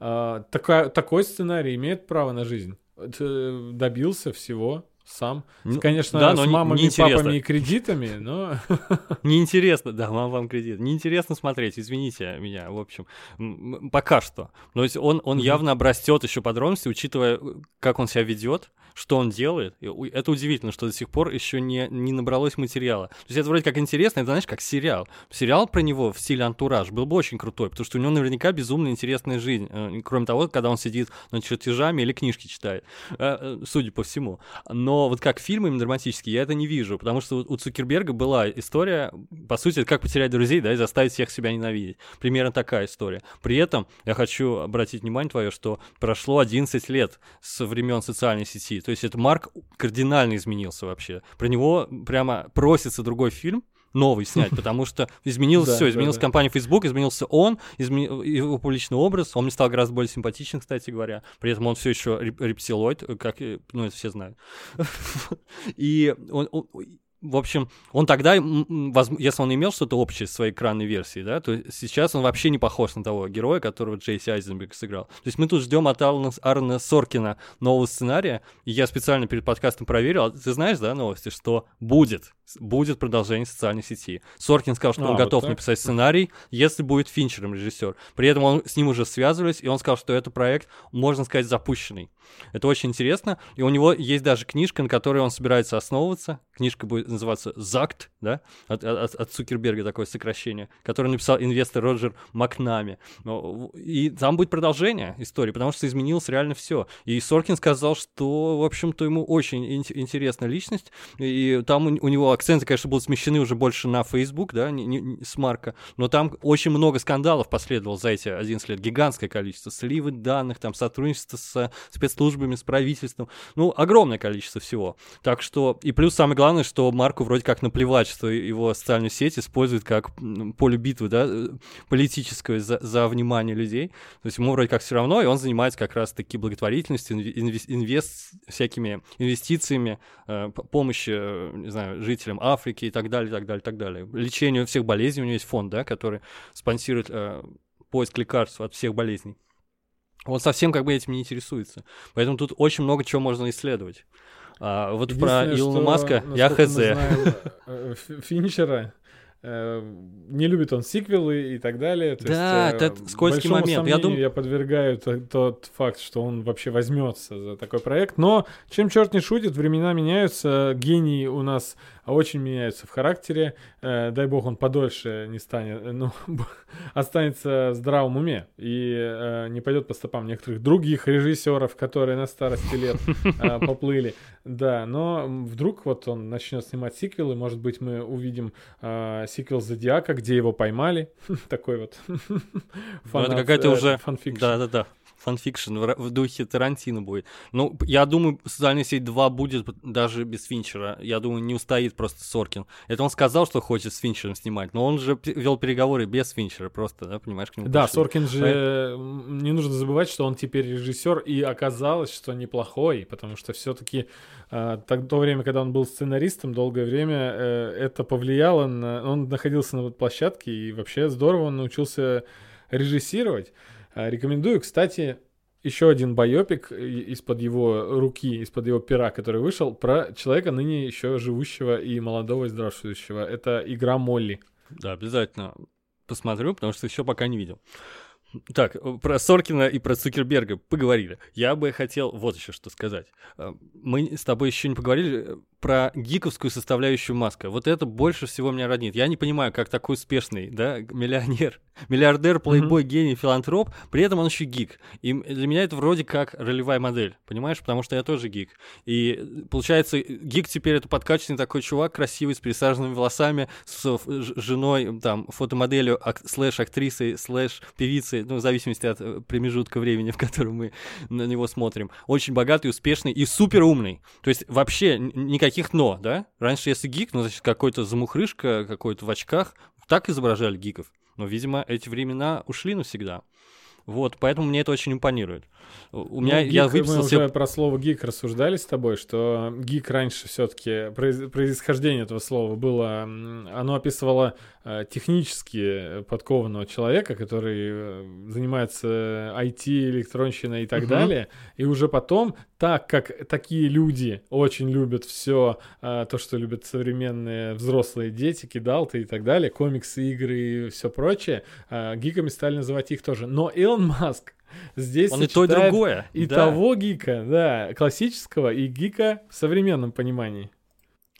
А, такая, такой сценарий имеет право на жизнь. Добился всего, сам. Ну, Конечно, да, но с мамами, не, папами и кредитами, но... Неинтересно, да, мам вам кредит. Неинтересно смотреть, извините меня, в общем, пока что. Но он, он mm-hmm. явно обрастет еще подробности, учитывая, как он себя ведет, что он делает. Это удивительно, что до сих пор еще не, не набралось материала. То есть это вроде как интересно, это знаешь, как сериал. Сериал про него в стиле антураж был бы очень крутой, потому что у него наверняка безумно интересная жизнь. Э, кроме того, когда он сидит над чертежами или книжки читает, э, э, судя по всему. Но вот как фильм именно драматический, я это не вижу, потому что у Цукерберга была история, по сути, как потерять друзей, да, и заставить всех себя ненавидеть. Примерно такая история. При этом я хочу обратить внимание твое, что прошло 11 лет со времен социальной сети. То есть это Марк кардинально изменился вообще. Про него прямо просится другой фильм, новый снять, потому что изменилось все, изменилась компания Facebook, изменился он, его публичный образ, он мне стал гораздо более симпатичен, кстати говоря, при этом он все еще рептилоид, как, ну, это все знают. И он, в общем, он тогда, если он имел что-то общее с своей экранной версией, да, то сейчас он вообще не похож на того героя, которого Джейси Айзенберг сыграл. То есть мы тут ждем от Алана, Аарона Соркина нового сценария, и я специально перед подкастом проверил, а ты знаешь, да, новости, что будет, будет продолжение социальной сети. Соркин сказал, что а, он вот готов так? написать сценарий, если будет Финчером режиссер. При этом он с ним уже связывались, и он сказал, что это проект, можно сказать, запущенный. Это очень интересно, и у него есть даже книжка, на которой он собирается основываться. Книжка будет называться «Закт», да, от, от, от Цукерберга такое сокращение, которое написал инвестор Роджер Макнами. И там будет продолжение истории, потому что изменилось реально все. И Соркин сказал, что, в общем-то, ему очень ин- интересная личность, и там у, у него акценты, конечно, будут смещены уже больше на Facebook, да, не, не, с Марка, но там очень много скандалов последовало за эти 11 лет, гигантское количество, сливы данных, там, сотрудничество с спецслужбами, с правительством, ну, огромное количество всего. Так что, и плюс самое главное, что Марку вроде как наплевать, что его социальную сеть используют как поле битвы, да, э, политическое за, за внимание людей. То есть ему вроде как все равно, и он занимается как раз-таки благотворительностью, инвест, инвест всякими инвестициями, э, помощи, э, не знаю, жителям Африки и так далее, и так далее, и так далее. Лечению всех болезней у него есть фонд, да, который спонсирует поиск лекарств от всех болезней. Он совсем как бы этим не интересуется. Поэтому тут очень много чего можно исследовать. А, вот про Илона Маска я хз. Знаем, э, Финчера э, не любит он сиквелы и так далее. То да, есть, это скользкий момент. Я, дум... я подвергаю тот факт, что он вообще возьмется за такой проект. Но чем черт не шутит, времена меняются, гений у нас очень меняются в характере. Э, дай бог он подольше не станет, э, ну, останется в здравом уме и э, не пойдет по стопам некоторых других режиссеров, которые на старости лет поплыли. Да, но вдруг вот он начнет снимать сиквелы, может быть, мы увидим сиквел Зодиака, где его поймали. Такой вот фан ну, Это какая-то уже... Да-да-да fan fiction в, в духе Тарантино будет. Ну, я думаю, «Социальная сеть 2» будет даже без Финчера. Я думаю, не устоит просто Соркин. Это он сказал, что хочет с Финчером снимать, но он же вел переговоры без Финчера просто, да, понимаешь, к нему Да, пришли. Соркин же... Поэтому... Не нужно забывать, что он теперь режиссер, и оказалось, что неплохой, потому что все таки э, так, то время, когда он был сценаристом, долгое время э, это повлияло на... Он находился на площадке, и вообще здорово он научился режиссировать. А, рекомендую, кстати, еще один байопик из-под его руки, из-под его пера, который вышел, про человека ныне еще живущего и молодого и здравствующего. Это игра Молли. Да, обязательно посмотрю, потому что еще пока не видел. Так, про Соркина и про Цукерберга поговорили. Я бы хотел вот еще что сказать. А, мы с тобой еще не поговорили про гиковскую составляющую Маска. Вот это больше всего меня роднит. Я не понимаю, как такой успешный, да, миллионер, миллиардер, плейбой, mm-hmm. гений, филантроп, при этом он еще гик. И для меня это вроде как ролевая модель, понимаешь? Потому что я тоже гик. И получается, гик теперь это подкачанный такой чувак, красивый, с присаженными волосами, с женой, там, фотомоделью, ак- слэш-актрисой, слэш-певицей, ну, в зависимости от э, промежутка времени, в котором мы на него смотрим. Очень богатый, успешный и супер умный. То есть вообще никаких «но», да? Раньше, если гик, ну, значит, какой-то замухрышка, какой-то в очках. Так изображали гиков. Но, видимо, эти времена ушли навсегда. Вот, поэтому мне это очень импонирует. У меня ну, я гик, выписал мы себе... уже про слово гик рассуждали с тобой, что гик раньше все-таки происхождение этого слова было, оно описывало технически подкованного человека, который э, занимается IT, электронщиной и так угу. далее, и уже потом, так как такие люди очень любят все э, то, что любят современные взрослые дети, кидалты и так далее, комиксы, игры и все прочее, гиками стали называть их тоже. Но Илон Маск Здесь он и то, и другое. И да. того гика, да, классического, и гика в современном понимании.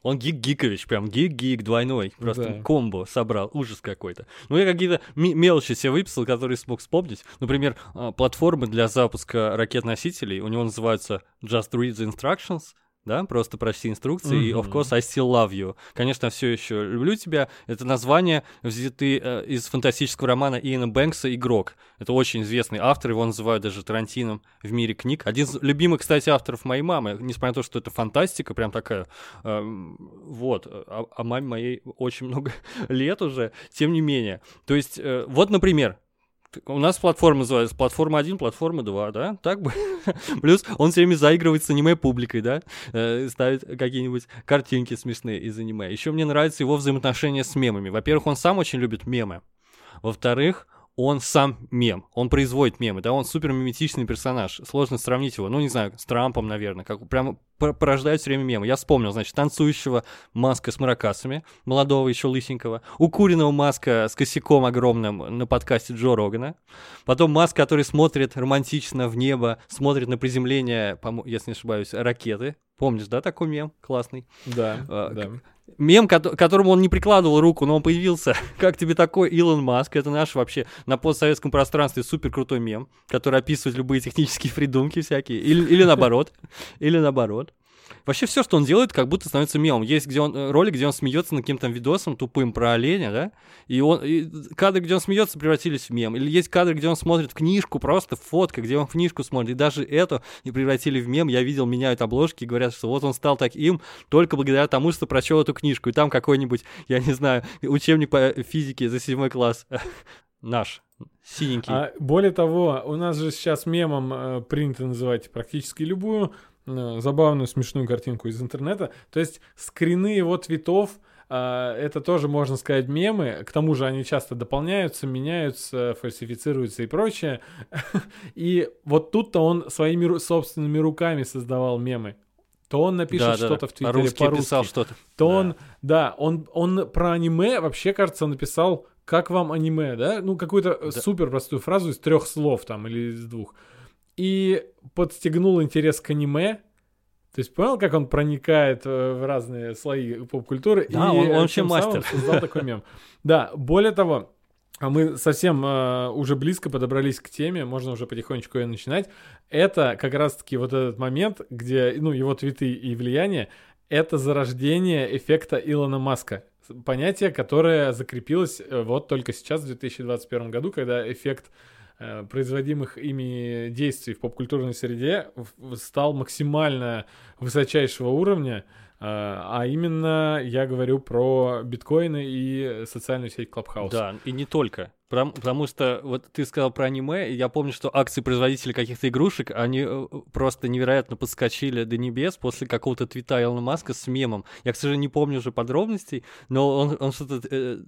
Он гик-гикович, прям гик-гик двойной, просто да. комбо собрал, ужас какой-то. Ну, я какие-то мелочи себе выписал, которые смог вспомнить. Например, а, платформы для запуска ракет-носителей, у него называются Just Read the Instructions, да, просто прочти инструкции, mm-hmm. и of course I still love you. Конечно, все еще люблю тебя. Это название взяты э, из фантастического романа Иэна Бэнкса «Игрок». Это очень известный автор, его называют даже Тарантином в мире книг. Один из любимых, кстати, авторов моей мамы, несмотря на то, что это фантастика, прям такая, э, вот, а, а маме моей очень много лет уже, тем не менее. То есть, э, вот, например, у нас платформа называется платформа 1, платформа 2, да? Так бы. Плюс он все время заигрывает с аниме-публикой, да? Э, ставит какие-нибудь картинки смешные из аниме. Еще мне нравится его взаимоотношения с мемами. Во-первых, он сам очень любит мемы. Во-вторых, он сам мем, он производит мемы, да, он супер миметичный персонаж, сложно сравнить его, ну, не знаю, с Трампом, наверное, как прямо порождает все время мемы. Я вспомнил, значит, танцующего маска с маракасами, молодого еще лысенького, укуренного маска с косяком огромным на подкасте Джо Рогана, потом маска, который смотрит романтично в небо, смотрит на приземление, если не ошибаюсь, ракеты, Помнишь, да, такой мем классный? Да, а, да мем, к которому он не прикладывал руку, но он появился. как тебе такой Илон Маск? Это наш вообще на постсоветском пространстве супер крутой мем, который описывает любые технические придумки всякие. Или, или наоборот. Или наоборот. Вообще все, что он делает, как будто становится мемом. Есть где он, э, ролик, где он смеется над каким-то видосом тупым про оленя, да? И, он, и кадры, где он смеется, превратились в мем. Или есть кадры, где он смотрит книжку, просто фотка, где он книжку смотрит. И даже это не превратили в мем. Я видел, меняют обложки и говорят, что вот он стал таким только благодаря тому, что прочел эту книжку. И там какой-нибудь, я не знаю, учебник по физике за седьмой класс. Наш, синенький. А, более того, у нас же сейчас мемом э, принято называть практически любую забавную, смешную картинку из интернета. То есть скрины его твитов, э, это тоже, можно сказать, мемы. К тому же они часто дополняются, меняются, фальсифицируются и прочее. И вот тут-то он своими собственными руками создавал мемы. То он напишет да, что-то да. в Твиттере по-русски, по-русски писал что-то. То да. он, да, он, он про аниме вообще, кажется, написал «Как вам аниме?», да? Ну, какую-то да. супер простую фразу из трех слов там или из двух и подстегнул интерес к аниме. То есть понял, как он проникает э, в разные слои поп-культуры? Да, и он, он вообще мастер. создал такой мем. Да, более того, а мы совсем э, уже близко подобрались к теме, можно уже потихонечку ее начинать. Это как раз-таки вот этот момент, где, ну, его твиты и влияние, это зарождение эффекта Илона Маска. Понятие, которое закрепилось э, вот только сейчас, в 2021 году, когда эффект Э, производимых ими действий в попкультурной среде стал максимально высочайшего уровня, э, а именно я говорю про биткоины и социальную сеть Clubhouse. Да, и не только. Потому, потому что вот ты сказал про аниме, и я помню, что акции производителей каких-то игрушек, они э, просто невероятно подскочили до небес после какого-то твита Илона Маска с мемом. Я, к сожалению, не помню уже подробностей, но он, он что-то э,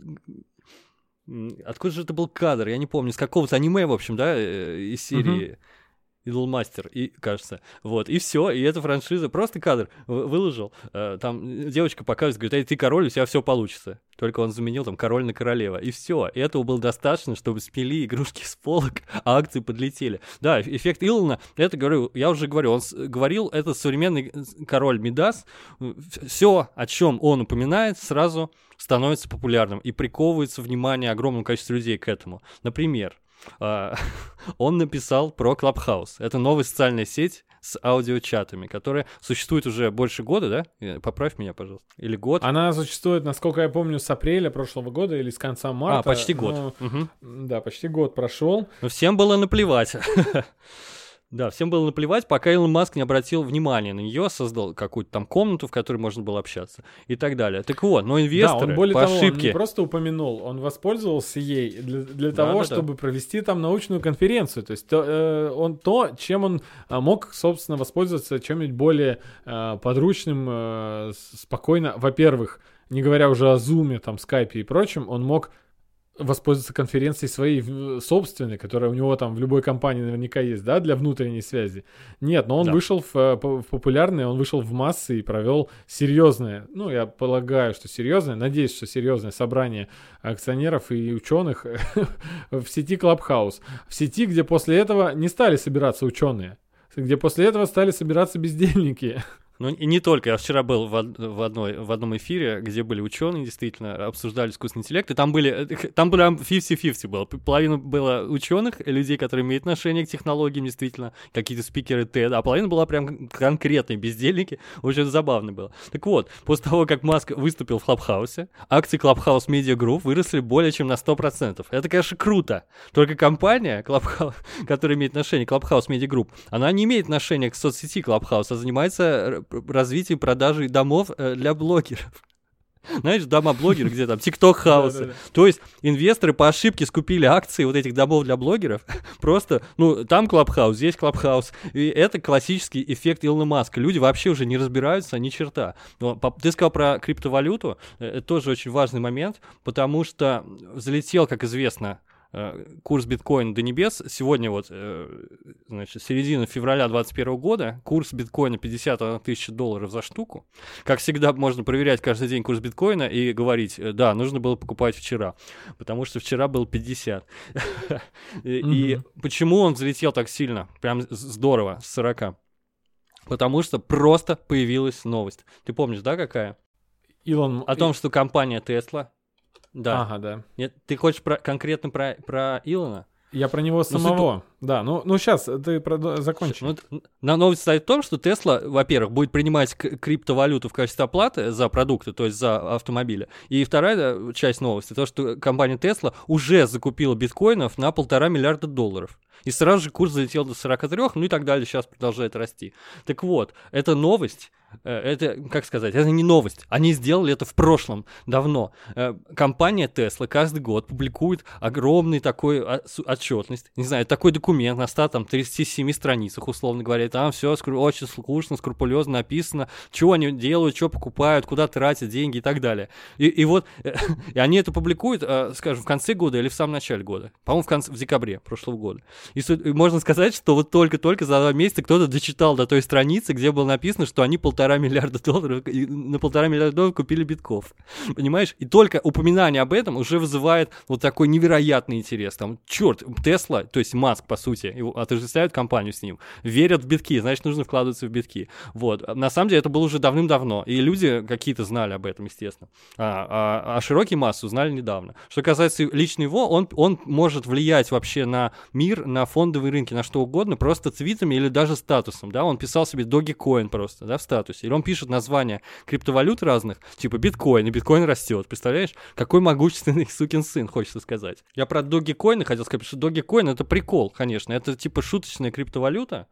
Откуда же это был кадр? Я не помню. С какого-то аниме, в общем, да, э, из серии. Идолмастер, и, кажется. Вот, и все, и эта франшиза, просто кадр выложил. Э, там девочка показывает, говорит, эй, ты король, у тебя все получится. Только он заменил там король на королева. И все. И этого было достаточно, чтобы спили игрушки с полок, а акции подлетели. Да, эффект Илона, это говорю, я уже говорю, он говорил, это современный король Мидас. Все, о чем он упоминает, сразу становится популярным и приковывается внимание огромного количества людей к этому. Например, он написал про Clubhouse. Это новая социальная сеть с аудиочатами, которая существует уже больше года, да? Э, поправь меня, пожалуйста. Или год? Она существует, насколько я помню, с апреля прошлого года или с конца марта. А, почти год. Но, угу. Да, почти год прошел. Но всем было наплевать. Да, всем было наплевать, пока Илон Маск не обратил внимания на нее, создал какую-то там комнату, в которой можно было общаться и так далее. Так вот, но инвесторы да, он, более по того, ошибке... Он не просто упомянул, он воспользовался ей для, для того, да, чтобы да. провести там научную конференцию. То есть то, э, он то, чем он э, мог, собственно, воспользоваться чем-нибудь более э, подручным, э, спокойно. Во-первых, не говоря уже о Зуме, там, Скайпе и прочем, он мог воспользоваться конференцией своей собственной, которая у него там в любой компании наверняка есть, да, для внутренней связи. Нет, но он да. вышел в, э, в популярные, он вышел в массы и провел серьезное, ну, я полагаю, что серьезное, надеюсь, что серьезное собрание акционеров и ученых в сети Clubhouse. В сети, где после этого не стали собираться ученые, где после этого стали собираться бездельники. Ну и не только. Я вчера был в, в, одной, в одном эфире, где были ученые, действительно, обсуждали искусственный интеллект, и там были, там прям 50-50 было. Половина было ученых, людей, которые имеют отношение к технологиям, действительно, какие-то спикеры TED, а половина была прям конкретные бездельники. Очень забавно было. Так вот, после того, как Маск выступил в Клабхаусе, акции Clubhouse Media Group выросли более чем на 100%. Это, конечно, круто. Только компания, Clubhouse, которая имеет отношение к Clubhouse Media Group, она не имеет отношения к соцсети Clubhouse, а занимается развитии продажи домов э, для блогеров. Знаешь, дома блогеров, где там TikTok хаусы. То есть инвесторы по ошибке скупили акции вот этих домов для блогеров. Просто, ну, там Clubhouse, здесь Clubhouse. И это классический эффект Илона Маска. Люди вообще уже не разбираются ни черта. Но, ты сказал про криптовалюту. Э, это тоже очень важный момент, потому что залетел, как известно, курс биткоина до небес. Сегодня вот, э, значит, середина февраля 2021 года, курс биткоина 51 тысяча долларов за штуку. Как всегда, можно проверять каждый день курс биткоина и говорить, э, да, нужно было покупать вчера, потому что вчера был 50. И почему он взлетел так сильно? Прям здорово, с 40. Потому что просто появилась новость. Ты помнишь, да, какая? Илон... О том, что компания Tesla да. Ага, да. Нет, ты хочешь про, конкретно про, про Илона? Я про него ну, самого. Ну, да, ну, ну сейчас ты про... закончи. Ну, на новость стоит в том, что Тесла, во-первых, будет принимать криптовалюту в качестве оплаты за продукты, то есть за автомобили. И вторая часть новости, то, что компания Тесла уже закупила биткоинов на полтора миллиарда долларов. И сразу же курс залетел до 43, ну и так далее, сейчас продолжает расти. Так вот, эта новость это, как сказать, это не новость. Они сделали это в прошлом, давно. Э, компания Tesla каждый год публикует огромный такой отчетность, не знаю, такой документ на 100, там, 37 страницах, условно говоря, там все очень скучно, скрупулезно написано, что они делают, что покупают, куда тратят деньги и так далее. И, и вот, и они это публикуют, э, скажем, в конце года или в самом начале года. По-моему, в, конце, в декабре прошлого года. И, и можно сказать, что вот только-только за два месяца кто-то дочитал до той страницы, где было написано, что они полтора полтора миллиарда долларов, на полтора миллиарда долларов купили битков. Понимаешь? И только упоминание об этом уже вызывает вот такой невероятный интерес. Там, черт, Тесла, то есть Маск, по сути, его отождествляют компанию с ним, верят в битки, значит, нужно вкладываться в битки. Вот. На самом деле это было уже давным-давно, и люди какие-то знали об этом, естественно. А, а, а широкий массу узнали недавно. Что касается лично его, он, он может влиять вообще на мир, на фондовые рынки, на что угодно, просто твитами или даже статусом, да, он писал себе Dogecoin просто, да, в статус статусе. Или он пишет названия криптовалют разных, типа биткоин, и биткоин растет. Представляешь? Какой могущественный сукин сын, хочется сказать. Я про Dogecoin хотел сказать, что Dogecoin это прикол, конечно. Это типа шуточная криптовалюта.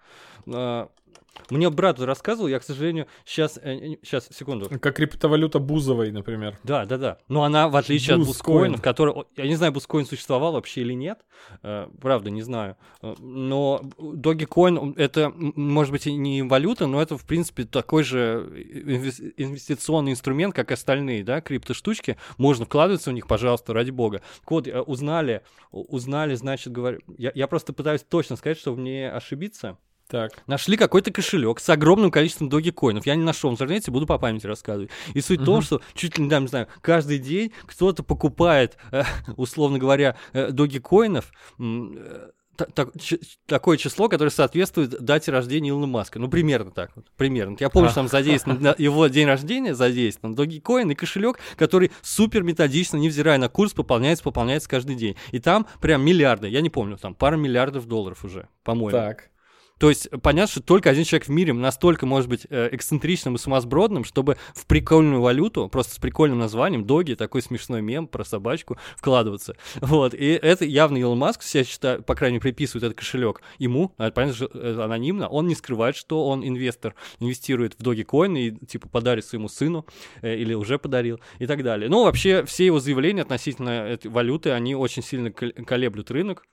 Мне брат рассказывал, я, к сожалению, сейчас, сейчас, э, секунду. Как криптовалюта Бузовой, например. Да, да, да. Но она, в отличие Бузкоин. от Бускоинов, который, я не знаю, Бускоин существовал вообще или нет, э, правда, не знаю. Э, но Dogecoin, это, может быть, и не валюта, но это, в принципе, такой же инвестиционный инструмент, как остальные, да, криптоштучки. Можно вкладываться в них, пожалуйста, ради бога. Вот, узнали, узнали, значит, говорю, я, я просто пытаюсь точно сказать, чтобы не ошибиться. Так. Нашли какой-то кошелек с огромным количеством доги-коинов. Я не нашел в интернете, буду по памяти рассказывать. И суть uh-huh. в том, что чуть ли не, не знаю, каждый день кто-то покупает, э, условно говоря, э, доги-коинов, э, так, такое число, которое соответствует дате рождения Илона Маска. Ну, примерно так вот. Примерно. Я помню, что там задействован его день рождения, задействован Dogecoin и кошелек, который супер методично, невзирая на курс, пополняется, пополняется каждый день. И там прям миллиарды, я не помню, там пара миллиардов долларов уже, по-моему. Так. То есть понятно, что только один человек в мире настолько может быть э, эксцентричным и сумасбродным, чтобы в прикольную валюту, просто с прикольным названием, доги, такой смешной мем про собачку, вкладываться. Вот, и это явно Илон Маск, я считаю, по крайней мере, приписывает этот кошелек ему, а, понятно, что это анонимно, он не скрывает, что он инвестор, инвестирует в Dogecoin и, типа, подарит своему сыну, э, или уже подарил, и так далее. Ну, вообще, все его заявления относительно этой валюты, они очень сильно колеблют рынок,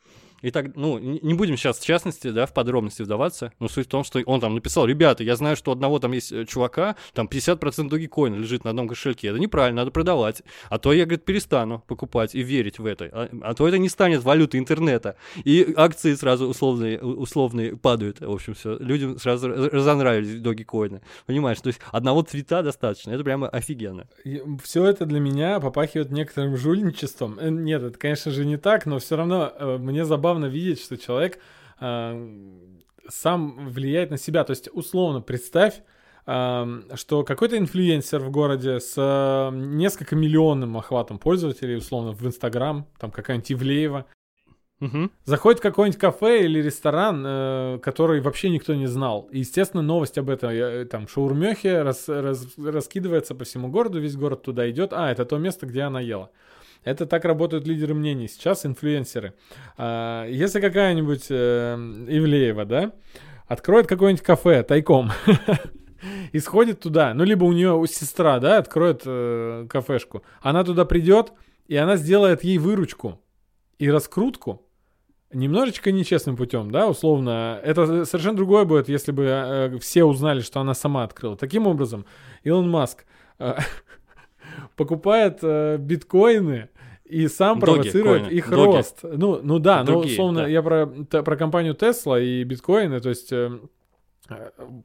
и так, ну, не будем сейчас в частности, да, в подробности вдаваться, но суть в том, что он там написал, ребята, я знаю, что одного там есть э, чувака, там 50% Dogecoin лежит на одном кошельке, это неправильно, надо продавать, а то я, говорит, перестану покупать и верить в это, а, а то это не станет валютой интернета, и акции сразу условные, условные падают, в общем, все, людям сразу разонравились Dogecoin, понимаешь, то есть одного цвета достаточно, это прямо офигенно. Все это для меня попахивает некоторым жульничеством, э, нет, это, конечно же, не так, но все равно э, мне забавно забавно видеть, что человек э, сам влияет на себя. То есть, условно, представь, э, что какой-то инфлюенсер в городе с э, несколько миллионным охватом пользователей, условно, в Инстаграм, там какая-нибудь Ивлеева, Угу. Заходит в какой-нибудь кафе или ресторан, э, который вообще никто не знал. И, естественно, новость об этом, э, там, шаурмехе рас, раз, раскидывается по всему городу, весь город туда идет. А, это то место, где она ела. Это так работают лидеры мнений. Сейчас инфлюенсеры. А, если какая-нибудь э, Ивлеева, да, откроет какое-нибудь кафе тайком, и сходит туда, ну, либо у нее у сестра, да, откроет э, кафешку, она туда придет, и она сделает ей выручку и раскрутку, немножечко нечестным путем, да, условно. Это совершенно другое будет, если бы э, все узнали, что она сама открыла. Таким образом, Илон Маск э, покупает э, биткоины, и сам Доги, провоцирует коины, их доги. рост. Ну, ну да, ну условно да. я про, про компанию Tesla и биткоины, то есть э,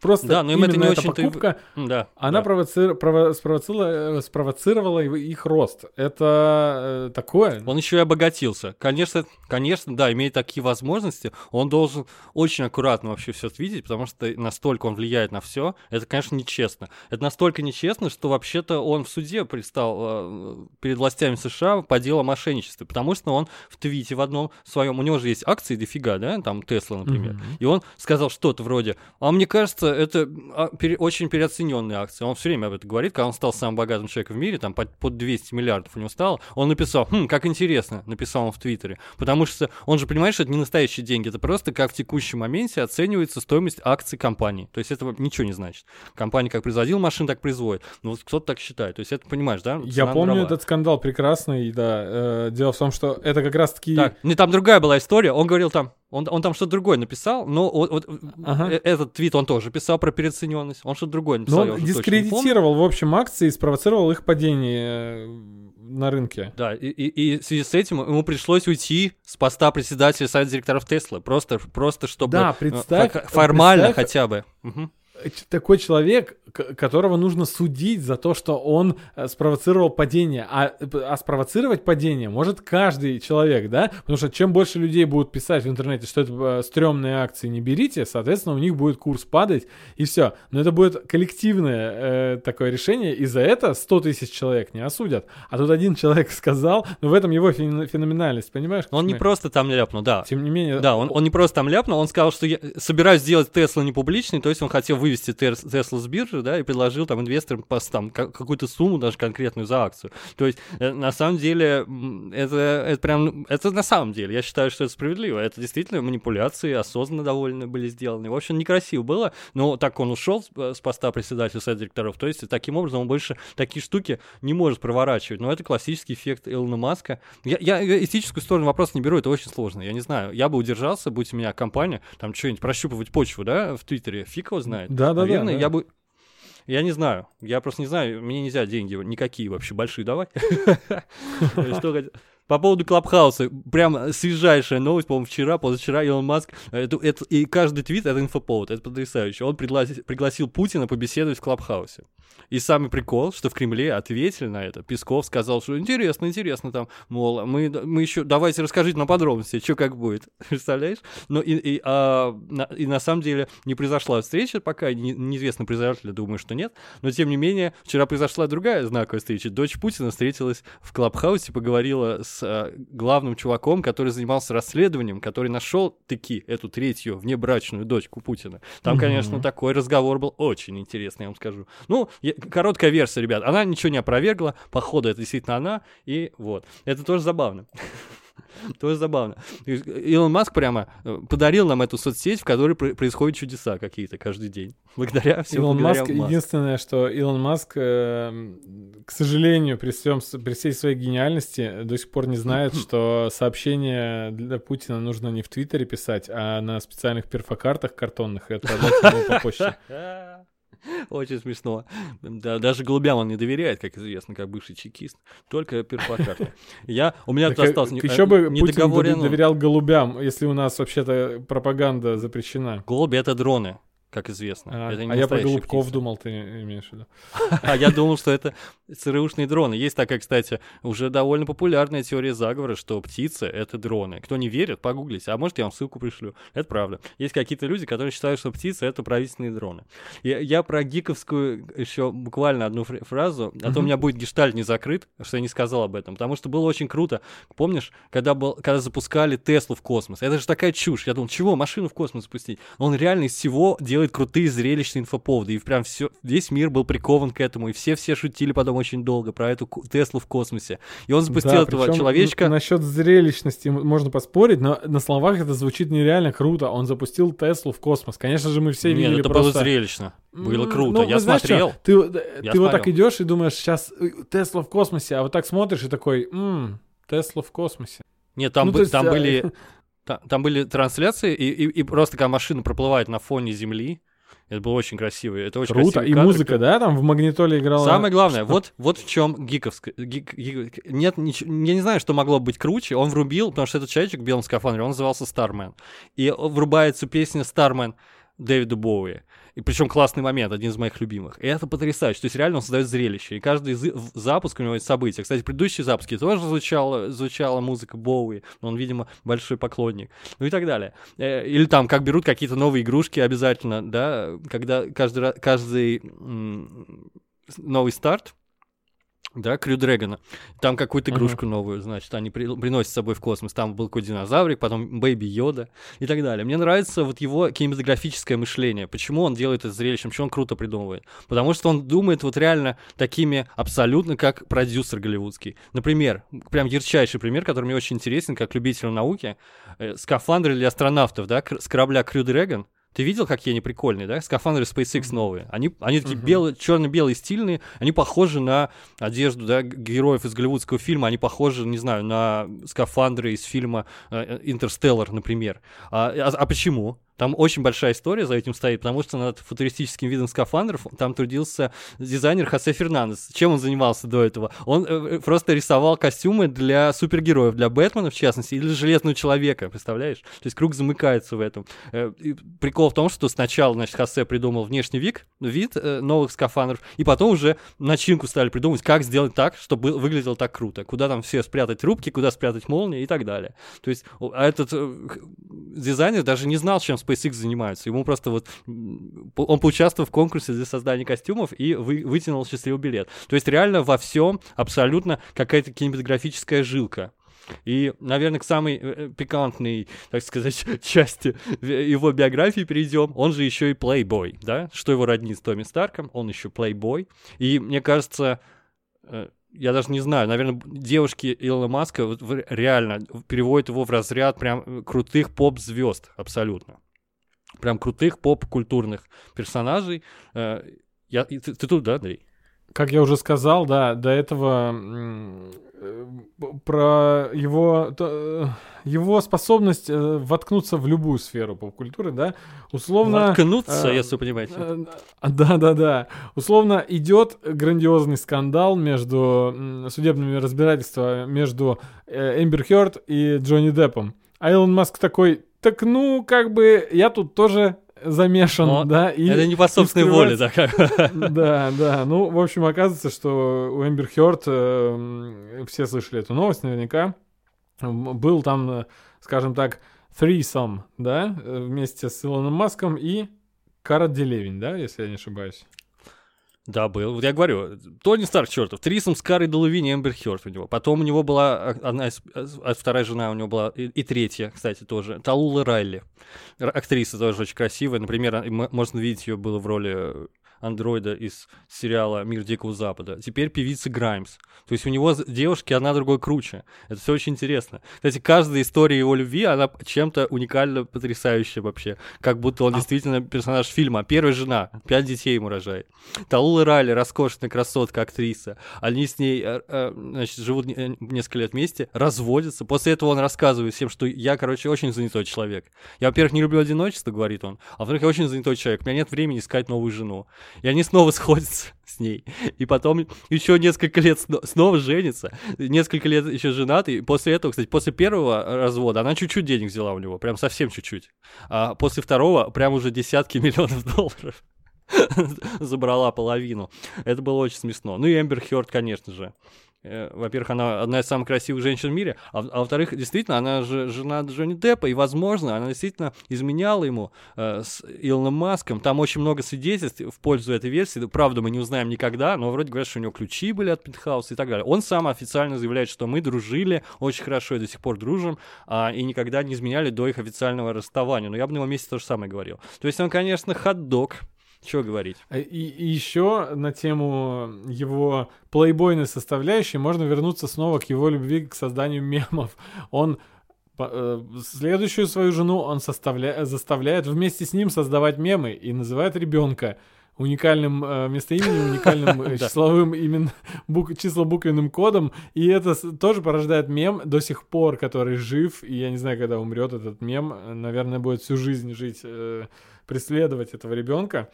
Просто да, но им это не эта очень покупка, ты... да, она да. Провоци... Прово... Спровоцировала... спровоцировала их рост. Это э, такое. Он еще и обогатился. Конечно, конечно, да, имея такие возможности, он должен очень аккуратно вообще все видеть, потому что настолько он влияет на все. Это, конечно, нечестно. Это настолько нечестно, что вообще-то он в суде предстал э, перед властями США по делу о мошенничестве, потому что он в твите в одном своем, у него же есть акции дофига, да, там Тесла, например, mm-hmm. и он сказал что-то вроде а мне кажется, это а, очень переоцененные акции. Он все время об этом говорит, когда он стал самым богатым человеком в мире, там под, под 200 миллиардов у него стало, он написал, хм, как интересно, написал он в Твиттере. Потому что он же понимает, что это не настоящие деньги, это просто как в текущем моменте оценивается стоимость акций компании. То есть это ничего не значит. Компания как производила машин, так производит. Ну вот кто-то так считает. То есть это понимаешь, да? Я помню дрова. этот скандал прекрасный, да. Э, дело в том, что это как раз-таки... Так, ну там другая была история. Он говорил там, он, он там что-то другое написал, но вот, вот ага. Э, этот твит он тоже писал про переоцененность. Он что-то другое написал. Но он дискредитировал, в общем, акции и спровоцировал их падение э, на рынке. Да, и, и, и в связи с этим ему пришлось уйти с поста председателя совета директоров Тесла. Просто, просто чтобы... Да, представь... Формально представь, хотя бы. Угу такой человек, которого нужно судить за то, что он э, спровоцировал падение. А, а спровоцировать падение может каждый человек, да? Потому что чем больше людей будут писать в интернете, что это э, стрёмные акции, не берите, соответственно, у них будет курс падать, и все. Но это будет коллективное э, такое решение, и за это 100 тысяч человек не осудят. А тут один человек сказал, но в этом его феноменальность, понимаешь? Он не просто там ляпнул, да. Тем не менее... Да, он, он не просто там ляпнул, он сказал, что я собираюсь сделать Теслу не публичный, то есть он хотел вы вывести Теслу с биржи, да, и предложил там инвесторам по, там, какую-то сумму даже конкретную за акцию. То есть, э, на самом деле, это, это прям, это на самом деле, я считаю, что это справедливо. Это действительно манипуляции, осознанно довольно были сделаны. В общем, некрасиво было, но так он ушел с, э, поста председателя совета директоров, то есть, таким образом он больше такие штуки не может проворачивать. Но это классический эффект Илона Маска. Я, я этическую сторону вопроса не беру, это очень сложно. Я не знаю, я бы удержался, будь у меня компания, там что-нибудь прощупывать почву, да, в Твиттере, фиг его знает. Да, да, Наверное, да, я бы... Я не знаю. Я просто не знаю. Мне нельзя деньги никакие вообще большие давать. По поводу Клабхауса, прям свежайшая новость, по-моему, вчера, позавчера Илон Маск, это, это, и каждый твит — это инфоповод, это потрясающе. Он пригласил, пригласил Путина побеседовать в Клабхаусе. И самый прикол, что в Кремле ответили на это. Песков сказал, что интересно, интересно там, мол, мы, мы еще, давайте расскажите нам подробности, что как будет. Представляешь? Но и, и, а, на, и на самом деле не произошла встреча пока, не, неизвестно, произойдет ли, думаю, что нет. Но тем не менее, вчера произошла другая знаковая встреча. Дочь Путина встретилась в Клабхаусе, поговорила с а, главным чуваком, который занимался расследованием, который нашел таки эту третью внебрачную дочку Путина. Там, mm-hmm. конечно, такой разговор был очень интересный, я вам скажу. Ну, я, короткая версия, ребят. Она ничего не опровергла. Походу, это действительно она. И вот. Это тоже забавно. Тоже забавно. Илон Маск прямо э, подарил нам эту соцсеть, в которой происходят чудеса какие-то каждый день. Благодаря всему. Илон Маск, единственное, что Илон Маск, э, к сожалению, при, всем, при всей своей гениальности до сих пор не знает, что сообщение для Путина нужно не в Твиттере писать, а на специальных перфокартах картонных и отправлять ему по почте. Очень смешно. Да, даже голубям он не доверяет, как известно, как бывший чекист. Только перфокарта. Я, у меня тут остался Еще бы Путин доверял голубям, если у нас вообще-то пропаганда запрещена. Голуби — это дроны как известно. А, это не а я про голубков птица. думал, ты имеешь в виду. А я думал, что это ЦРУшные дроны. Есть такая, кстати, уже довольно популярная теория заговора, что птицы — это дроны. Кто не верит, погуглите. А может, я вам ссылку пришлю. Это правда. Есть какие-то люди, которые считают, что птицы — это правительственные дроны. Я, я про гиковскую еще буквально одну фразу, а то у меня будет гештальт не закрыт, что я не сказал об этом. Потому что было очень круто. Помнишь, когда, был, когда запускали Теслу в космос? Это же такая чушь. Я думал, чего, машину в космос запустить? Он реально из всего делает делает крутые зрелищные инфоповоды. И прям все, весь мир был прикован к этому. И все-все шутили потом очень долго про эту Теслу в космосе. И он запустил да, этого человечка. Насчет зрелищности можно поспорить, но на словах это звучит нереально круто. Он запустил Теслу в космос. Конечно же, мы все Нет, видели это просто... было зрелищно. Было круто. Ну, я смотрел. Ты, я ты вот так идешь и думаешь, сейчас э, Тесла в космосе, а вот так смотришь и такой, ммм, Тесла в космосе. Нет, там, ну, бы, есть, там а... были Там, там были трансляции, и, и, и просто когда машина проплывает на фоне земли, это было очень красиво. Это очень Круто. И кадр. музыка, да, там в магнитоле играла. Самое главное, вот, вот в чем гиковская. Гик, гик, нет, ничего, я не знаю, что могло быть круче. Он врубил, потому что этот человечек в белом скафандре, он назывался Стармен. И врубается песня Стармен Дэвида Боуи. И причем классный момент, один из моих любимых. И это потрясающе. То есть реально он создает зрелище. И каждый запуск у него есть события. Кстати, предыдущие запуски тоже звучала, звучала музыка Боуи. Он, видимо, большой поклонник. Ну и так далее. Э, или там, как берут какие-то новые игрушки обязательно, да, когда каждый, каждый новый старт да, Крю Дрэгона. Там какую-то игрушку uh-huh. новую, значит, они при, приносят с собой в космос. Там был какой динозаврик, потом Бэйби Йода и так далее. Мне нравится вот его кинематографическое мышление. Почему он делает это зрелищем, почему он круто придумывает? Потому что он думает вот реально такими абсолютно как продюсер голливудский. Например, прям ярчайший пример, который мне очень интересен, как любителю науки. Э, скафандры для астронавтов, да, с корабля Крю Дрэгон — ты видел, какие они прикольные, да? Скафандры SpaceX новые. Они, они такие uh-huh. белые, черно-белые, стильные. Они похожи на одежду, да, героев из голливудского фильма. Они похожи, не знаю, на скафандры из фильма э, «Интерстеллар», например. А, а, а почему? Там очень большая история за этим стоит, потому что над футуристическим видом скафандров там трудился дизайнер Хосе Фернандес. Чем он занимался до этого? Он э, э, просто рисовал костюмы для супергероев, для Бэтмена, в частности, или Железного Человека, представляешь? То есть круг замыкается в этом. Э, прикол в том, что сначала, значит, Хосе придумал внешний вид, вид новых скафандров, и потом уже начинку стали придумывать, как сделать так, чтобы выглядело так круто. Куда там все спрятать трубки, куда спрятать молнии и так далее. То есть а этот дизайнер даже не знал, чем SpaceX занимаются. Ему просто вот... Он поучаствовал в конкурсе для создания костюмов и вы, вытянул счастливый билет. То есть реально во всем абсолютно какая-то кинематографическая жилка. И, наверное, к самой э, э, пикантной, так сказать, части его биографии перейдем. Он же еще и плейбой, да? Что его роднит с Томми Старком, он еще плейбой. И мне кажется, э, я даже не знаю, наверное, девушки Илона Маска реально переводят его в разряд прям крутых поп-звезд абсолютно прям крутых поп-культурных персонажей. Э, я, ты, ты тут, да, Андрей? Как я уже сказал, да, до этого э, про его, то, его способность э, воткнуться в любую сферу поп-культуры, да, условно... Воткнуться, э, если вы понимаете. Да-да-да. Условно идет грандиозный скандал между судебными разбирательствами между Эмбер Хёрд и Джонни Деппом. А Илон Маск такой, так ну, как бы, я тут тоже замешан, Но да. И, это не по собственной воле, да. Да, да. Ну, в общем, оказывается, что у Эмбер Хёрд, э, все слышали эту новость наверняка, был там, э, скажем так, threesome, да, э, вместе с Илоном Маском и Карат Делевин, да, если я не ошибаюсь. Да, был. Вот я говорю, Тони Старк, чертов, Трисом с Карой Делувини, Эмбер Хёрд у него. Потом у него была одна из, а вторая жена у него была, и, и третья, кстати, тоже, Талула Райли. Актриса тоже очень красивая. Например, можно видеть ее было в роли андроида из сериала «Мир Дикого Запада». Теперь певица Граймс. То есть у него девушки одна другой круче. Это все очень интересно. Кстати, каждая история его любви, она чем-то уникально потрясающая вообще. Как будто он а... действительно персонаж фильма. Первая жена, пять детей ему рожает. Талула Райли, роскошная красотка, актриса. Они с ней, э, э, значит, живут несколько лет вместе, разводятся. После этого он рассказывает всем, что я, короче, очень занятой человек. Я, во-первых, не люблю одиночество, говорит он. А во-вторых, я очень занятой человек. У меня нет времени искать новую жену. И они снова сходятся с ней. И потом еще несколько лет снова женится. Несколько лет еще женаты. И после этого, кстати, после первого развода она чуть-чуть денег взяла у него. Прям совсем чуть-чуть. А после второго прям уже десятки миллионов долларов забрала половину. Это было очень смешно. Ну и Эмбер Хёрд, конечно же. Э, во-первых, она одна из самых красивых женщин в мире, а, а во-вторых, действительно, она же жена Джонни Деппа, и, возможно, она действительно изменяла ему э, с Илоном Маском. Там очень много свидетельств в пользу этой версии. Правда, мы не узнаем никогда, но вроде говорят, что у него ключи были от Пентхауса и так далее. Он сам официально заявляет, что мы дружили очень хорошо и до сих пор дружим, а, и никогда не изменяли до их официального расставания. Но я бы на его месте то же самое говорил. То есть он, конечно, хот-дог, чего говорить? Э, и, и еще на тему его плейбойной составляющей можно вернуться снова к его любви к созданию мемов. Он э, следующую свою жену он составля... заставляет вместе с ним создавать мемы и называет ребенка уникальным э, местоименем, уникальным э, числовым именно бук, числобуквенным кодом, и это тоже порождает мем до сих пор, который жив, и я не знаю, когда умрет этот мем, наверное, будет всю жизнь жить, э, преследовать этого ребенка.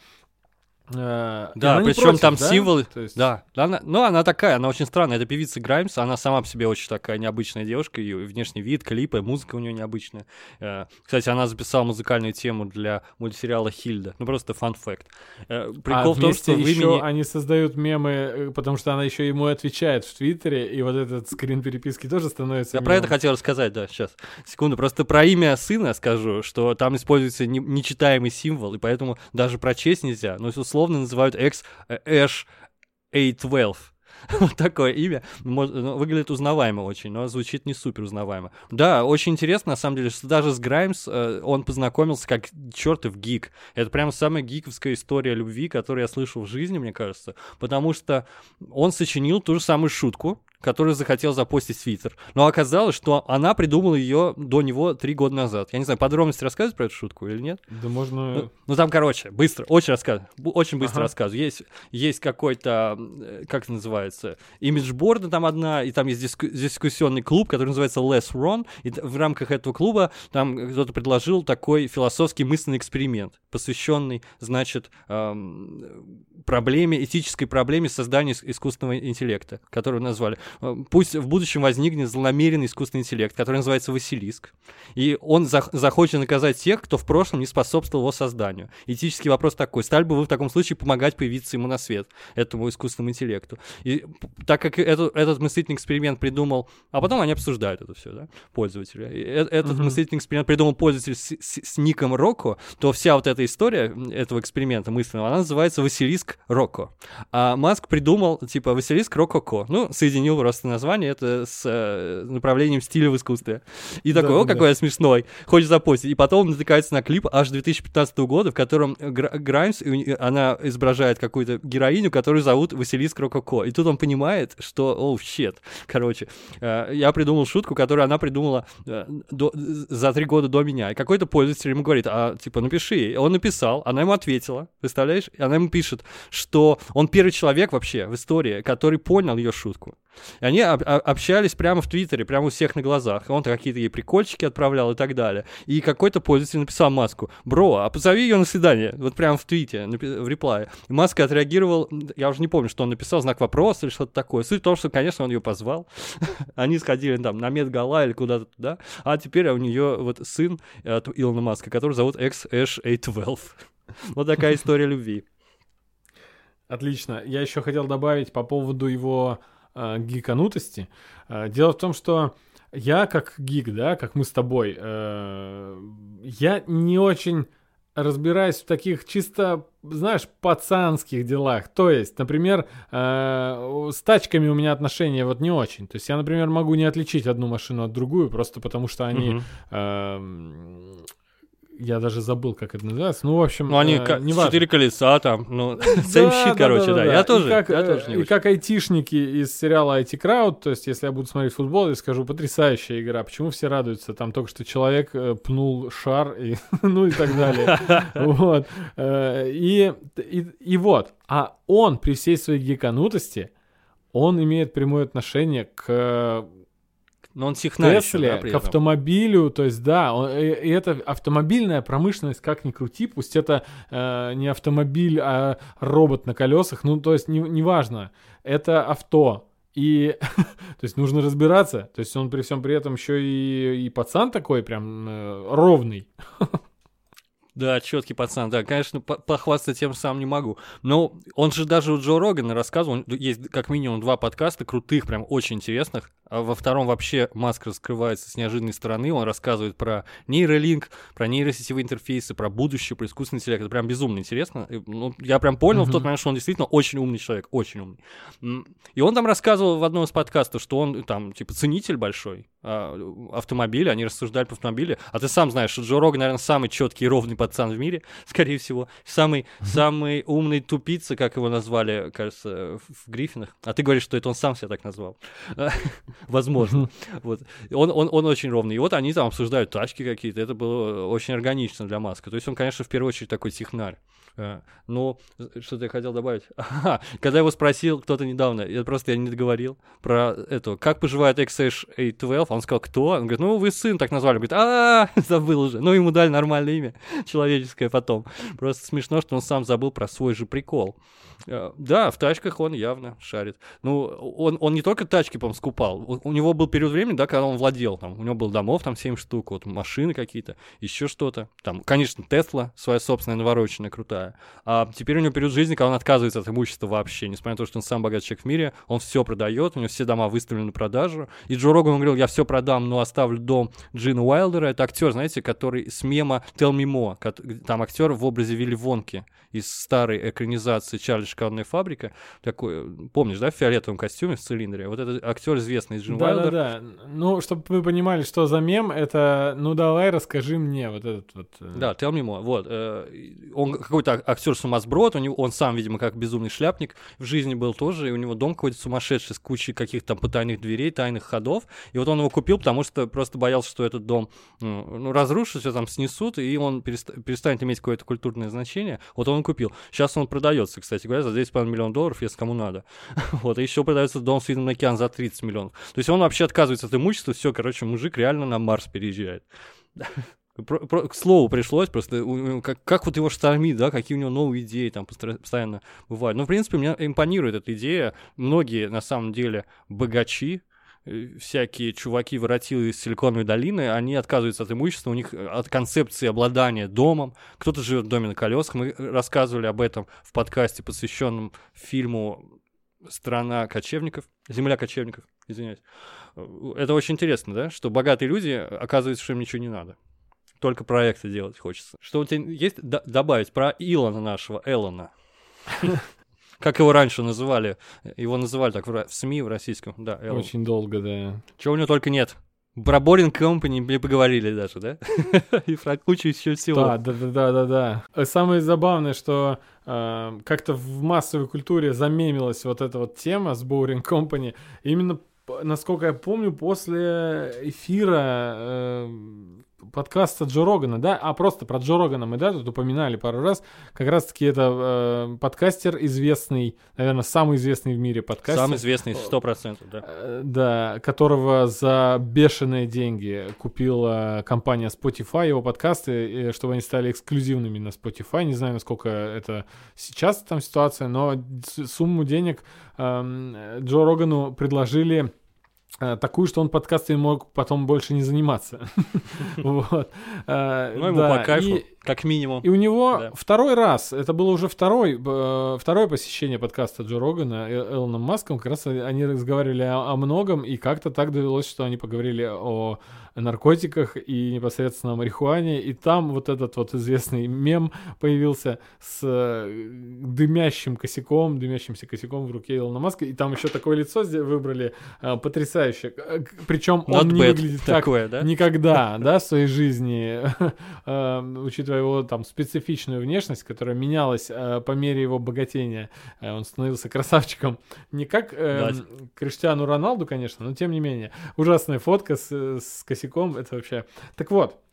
Э, да, причем там да? символы. есть... Да, она, ну она такая, она очень странная. Это певица Граймс, она сама по себе очень такая необычная девушка, ее внешний вид, клипы, музыка у нее необычная. Э, кстати, она записала музыкальную тему для мультсериала Хильда. Ну просто фан факт. Э, прикол а в том, что еще имени... они создают мемы, потому что она еще ему отвечает в Твиттере, и вот этот скрин переписки тоже становится. Я мемом. про это хотел рассказать, да, сейчас. Секунду, просто про имя сына скажу, что там используется нечитаемый символ, и поэтому даже прочесть нельзя. Но условно называют X Ash A12. Вот такое имя. Ну, выглядит узнаваемо очень, но звучит не супер узнаваемо. Да, очень интересно, на самом деле, что даже с Граймс э, он познакомился как чертов гик. Это прям самая гиковская история любви, которую я слышал в жизни, мне кажется. Потому что он сочинил ту же самую шутку, который захотел запостить в Твиттер. Но оказалось, что она придумала ее до него три года назад. Я не знаю, подробности рассказывать про эту шутку или нет? Да можно... Ну, ну там, короче, быстро, очень рассказываю, очень быстро ага. рассказываю. Есть, есть какой-то, э, как это называется, имиджборд там одна, и там есть диску, дискуссионный клуб, который называется Less Wrong, и в рамках этого клуба там кто-то предложил такой философский мысленный эксперимент, посвященный, значит, эм, проблеме, этической проблеме создания искусственного интеллекта, которую назвали пусть в будущем возникнет злонамеренный искусственный интеллект, который называется Василиск, и он за захочет наказать тех, кто в прошлом не способствовал его созданию. Этический вопрос такой, стали бы вы в таком случае помогать появиться ему на свет, этому искусственному интеллекту? И так как это, этот мыслительный эксперимент придумал, а потом они обсуждают это все, да, пользователи. И э, этот uh-huh. мыслительный эксперимент придумал пользователь с, с, с ником Роко, то вся вот эта история этого эксперимента мысленного, она называется Василиск Роко. А Маск придумал, типа, Василиск Рококо. Ну, соединил просто название, это с э, направлением стиля в искусстве. И да, такой, о, да. какой я смешной, хочешь запостить. И потом натыкается на клип аж 2015 года, в котором Граймс, она изображает какую-то героиню, которую зовут Василиск Рококо. И тут он понимает, что, о, oh, щет, короче, э, я придумал шутку, которую она придумала э, до, за три года до меня. И какой-то пользователь ему говорит, а, типа, напиши. И он написал, она ему ответила, представляешь? И она ему пишет, что он первый человек вообще в истории, который понял ее шутку. И они об- общались прямо в Твиттере, прямо у всех на глазах. Он какие-то ей прикольчики отправлял и так далее. И какой-то пользователь написал Маску, бро, а позови ее на свидание. Вот прямо в твите, в реплае. И Маска отреагировал, я уже не помню, что он написал, знак вопроса или что-то такое. Суть в том, что, конечно, он ее позвал. Они сходили там на Медгала или куда-то туда. А теперь у нее вот сын от Илона Маска, который зовут X-A12. Вот такая история любви. Отлично. Я еще хотел добавить по поводу его э, гиканутости. Э, дело в том, что я как гик, да, как мы с тобой, э, я не очень разбираюсь в таких чисто, знаешь, пацанских делах. То есть, например, э, с тачками у меня отношения вот не очень. То есть я, например, могу не отличить одну машину от другую, просто потому что они... Uh-huh. Э, я даже забыл, как это называется. Ну, в общем, ну, они э, не четыре колеса там, ну, same shit, короче, да. Я тоже, я тоже не И как айтишники из сериала IT Crowd, то есть, если я буду смотреть футбол, я скажу, потрясающая игра. Почему все радуются? Там только что человек э, пнул шар, и, ну и так далее. Вот. Э, и, и, и вот. А он при всей своей гиканутости, он имеет прямое отношение к но он технарь Тесле, да, к автомобилю, то есть да, он, и, и это автомобильная промышленность, как ни крути, пусть это э, не автомобиль, а робот на колесах, ну то есть неважно, не это авто, и, то есть, нужно разбираться. То есть, он при всем при этом еще и, и пацан такой прям э, ровный. Да, четкий пацан, да, конечно, похвастаться тем самым не могу. Но он же даже у Джо Рогана рассказывал, есть как минимум два подкаста крутых, прям очень интересных. А во втором вообще Маск раскрывается с неожиданной стороны. Он рассказывает про нейролинк, про нейросетевые интерфейсы, про будущее, про искусственный интеллект. Это прям безумно интересно. Ну, я прям понял mm-hmm. в тот момент, что он действительно очень умный человек, очень умный. И он там рассказывал в одном из подкастов, что он там, типа, ценитель большой а, автомобиля. Они рассуждали по автомобилю. А ты сам знаешь, что Джо Роган, наверное, самый четкий и ровный пацан в мире, скорее всего. Самый, mm-hmm. самый умный тупица, как его назвали, кажется, в Гриффинах. А ты говоришь, что это он сам себя так назвал. возможно. Вот. Он, он, он очень ровный. И вот они там обсуждают тачки какие-то. Это было очень органично для Маска. То есть он, конечно, в первую очередь такой технарь. Э, но что-то я хотел добавить. Ага, когда его спросил кто-то недавно, я просто я не договорил про это, как поживает XH812, он сказал, кто? Он говорит, ну вы сын так назвали. Он говорит, а, забыл уже. Ну ему дали нормальное имя, человеческое потом. Просто смешно, что он сам забыл про свой же прикол. Э, да, в тачках он явно шарит. Ну, он, он не только тачки, по-моему, скупал. У, у него был период времени, да, когда он владел. Там, у него был домов, там 7 штук, вот машины какие-то, еще что-то. Там, конечно, Тесла, своя собственная навороченная, крутая. А теперь у него период жизни, когда он отказывается от имущества вообще. Несмотря на то, что он сам богатый человек в мире, он все продает, у него все дома выставлены на продажу. И Джо Роган говорил, я все продам, но оставлю дом Джина Уайлдера. Это актер, знаете, который с мема Tell Me More. Там актер в образе Вилли Вонки из старой экранизации Чарли Шоколадная фабрика. Такой, помнишь, да, в фиолетовом костюме в цилиндре? Вот этот актер известный из Джин да, Да, да, Ну, чтобы вы понимали, что за мем, это, ну, давай расскажи мне вот этот вот... Э, да, tell me more. Вот. Э, он какой-то актер-сумасброд, у него, он сам, видимо, как безумный шляпник в жизни был тоже, и у него дом какой-то сумасшедший с кучей каких-то там потайных дверей, тайных ходов. И вот он его купил, потому что просто боялся, что этот дом ну, ну разрушится, там снесут, и он перестанет иметь какое-то культурное значение. Вот он купил. Сейчас он продается, кстати говоря, за 10,5 миллионов долларов, если кому надо. вот, и еще продается дом с видом на океан за 30 миллионов. То есть он вообще отказывается от имущества, все, короче, мужик реально на Марс переезжает. Про, про, к слову пришлось, просто как, как вот его штормит, да, какие у него новые идеи там постоянно бывают. Но, в принципе, мне импонирует эта идея. Многие, на самом деле, богачи, всякие чуваки воротилы из Силиконовой долины, они отказываются от имущества, у них э, от концепции обладания домом. Кто-то живет в доме на колесах. Мы рассказывали об этом в подкасте, посвященном фильму «Страна кочевников», «Земля кочевников», извиняюсь. Э, это очень интересно, да, что богатые люди, оказывается, что им ничего не надо. Только проекты делать хочется. Что у тебя есть добавить про Илона нашего, Эллона? Как его раньше называли? Его называли так в, в СМИ, в российском, да. Эллен. Очень долго, да. Чего у него только нет. Про Boring Company поговорили даже, да? И про кучу еще всего. Да, да, да, да, да, да. Самое забавное, что э, как-то в массовой культуре замемилась вот эта вот тема с Boring Company. Именно, насколько я помню, после эфира э, подкаста Джо Рогана, да, а просто про Джо Рогана мы, да, тут упоминали пару раз, как раз-таки это э, подкастер известный, наверное, самый известный в мире подкастер. Самый известный, сто процентов, да. Э, да, которого за бешеные деньги купила компания Spotify, его подкасты, чтобы они стали эксклюзивными на Spotify, не знаю, насколько это сейчас там ситуация, но сумму денег э, Джо Рогану предложили такую, что он подкастами мог потом больше не заниматься. вот. Э, ну, ему по кайфу, как минимум. И у него второй раз, это было уже второй, э, второе посещение подкаста Джо Рогана Элоном Маском, как раз они разговаривали о многом, и как-то так довелось, что они поговорили о наркотиках и непосредственно о марихуане, и там вот этот вот известный мем появился с э, дымящим косяком, дымящимся косяком в руке Илона Маска, и там еще такое лицо выбрали э, потрясающее, причем он не выглядит такое, как да? никогда, да, в своей жизни, э, учитывая его там специфичную внешность, которая менялась по мере его богатения, он становился красавчиком, не как э, Криштиану Роналду, конечно, но тем не менее, ужасная фотка с, с косяком это вообще... Так вот, Э,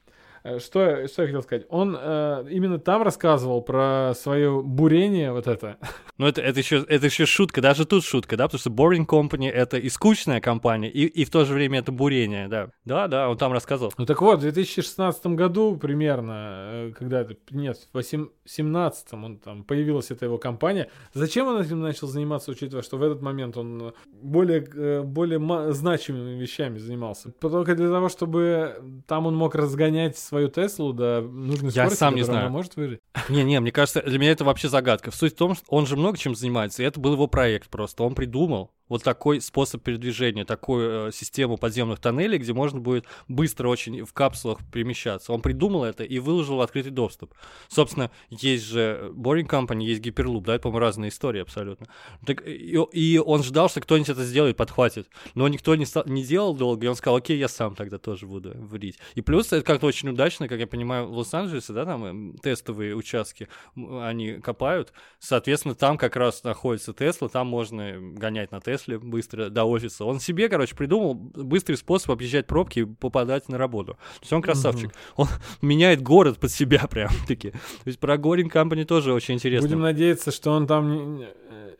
что, что я хотел сказать? Он э, именно там рассказывал про свое бурение вот это. Ну, это, это, еще, это еще шутка, даже тут шутка, да, потому что Boring Company — это и скучная компания, и, и в то же время это бурение, да. Да, да, он там рассказывал. Ну, так вот, в 2016 году примерно, э, когда это, нет, в 2017 он там, появилась эта его компания. Зачем он этим начал заниматься, учитывая, что в этот момент он более, э, более значимыми вещами занимался? Только для того, чтобы там он мог разгонять свою Теслу до нужной Я скорости, сам не знаю. она может выжить. Не-не, мне кажется, для меня это вообще загадка. Суть в том, что он же много чем занимается, и это был его проект просто. Он придумал, вот такой способ передвижения, такую э, систему подземных тоннелей, где можно будет быстро очень в капсулах перемещаться. Он придумал это и выложил в открытый доступ. Собственно, есть же Boring Company, есть Hyperloop, да, это, по-моему, разные истории абсолютно. Так, и, и он ждал, что кто-нибудь это сделает, подхватит. Но никто не, стал, не делал долго, и он сказал, окей, я сам тогда тоже буду врить. И плюс это как-то очень удачно, как я понимаю, в Лос-Анджелесе, да, там эм, тестовые участки они копают. Соответственно, там как раз находится Тесла, там можно гонять на Тесле Тесле быстро до офиса. Он себе, короче, придумал быстрый способ объезжать пробки и попадать на работу. То есть он красавчик. Угу. Он меняет город под себя прям таки. То есть про Горин Company тоже очень интересно. Будем надеяться, что он там не,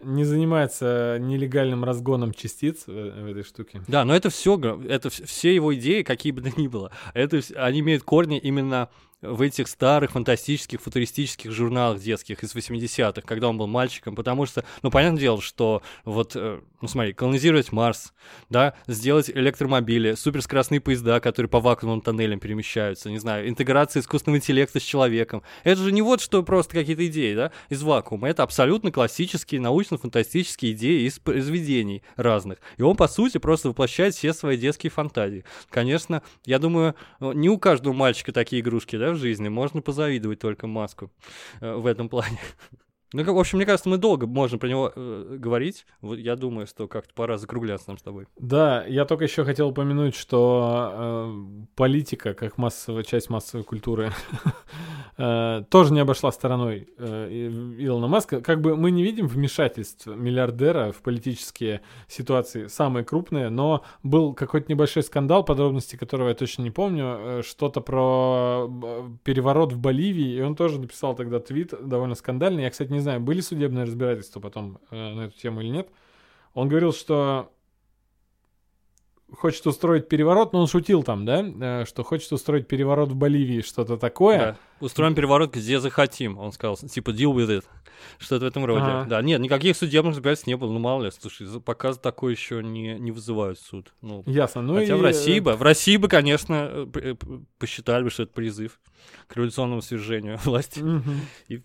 не занимается нелегальным разгоном частиц в, в этой штуке. Да, но это все, это все его идеи, какие бы то ни было. Это, они имеют корни именно в этих старых фантастических, футуристических журналах детских из 80-х, когда он был мальчиком, потому что, ну, понятное дело, что вот, э, ну, смотри, колонизировать Марс, да, сделать электромобили, суперскоростные поезда, которые по вакуумным тоннелям перемещаются, не знаю, интеграция искусственного интеллекта с человеком. Это же не вот что просто какие-то идеи, да, из вакуума. Это абсолютно классические научно-фантастические идеи из произведений разных. И он, по сути, просто воплощает все свои детские фантазии. Конечно, я думаю, не у каждого мальчика такие игрушки, да, жизни. Можно позавидовать только Маску э, в этом плане. Ну, в общем, мне кажется, мы долго можем про него э, говорить. Вот я думаю, что как-то пора закругляться нам с тобой. Да, я только еще хотел упомянуть, что э, политика, как массовая часть массовой культуры, э, тоже не обошла стороной э, Илона Маска. Как бы мы не видим вмешательств миллиардера в политические ситуации самые крупные, но был какой-то небольшой скандал, подробности которого я точно не помню, э, что-то про переворот в Боливии, и он тоже написал тогда твит довольно скандальный. Я, кстати, не знаю, были судебные разбирательства потом э, на эту тему или нет. Он говорил, что хочет устроить переворот, но он шутил там, да, э, что хочет устроить переворот в Боливии, что-то такое. Да. Устроим переворот, где захотим, он сказал, типа deal with it, что-то в этом роде. Ага. Да, нет, никаких судебных разбирательств не было, ну мало ли, слушай, пока такое еще не, не вызывают суд. Ну, Ясно, ну Хотя и... в России бы, в России бы, конечно, э, посчитали бы, что это призыв к революционному свержению власти. Угу. И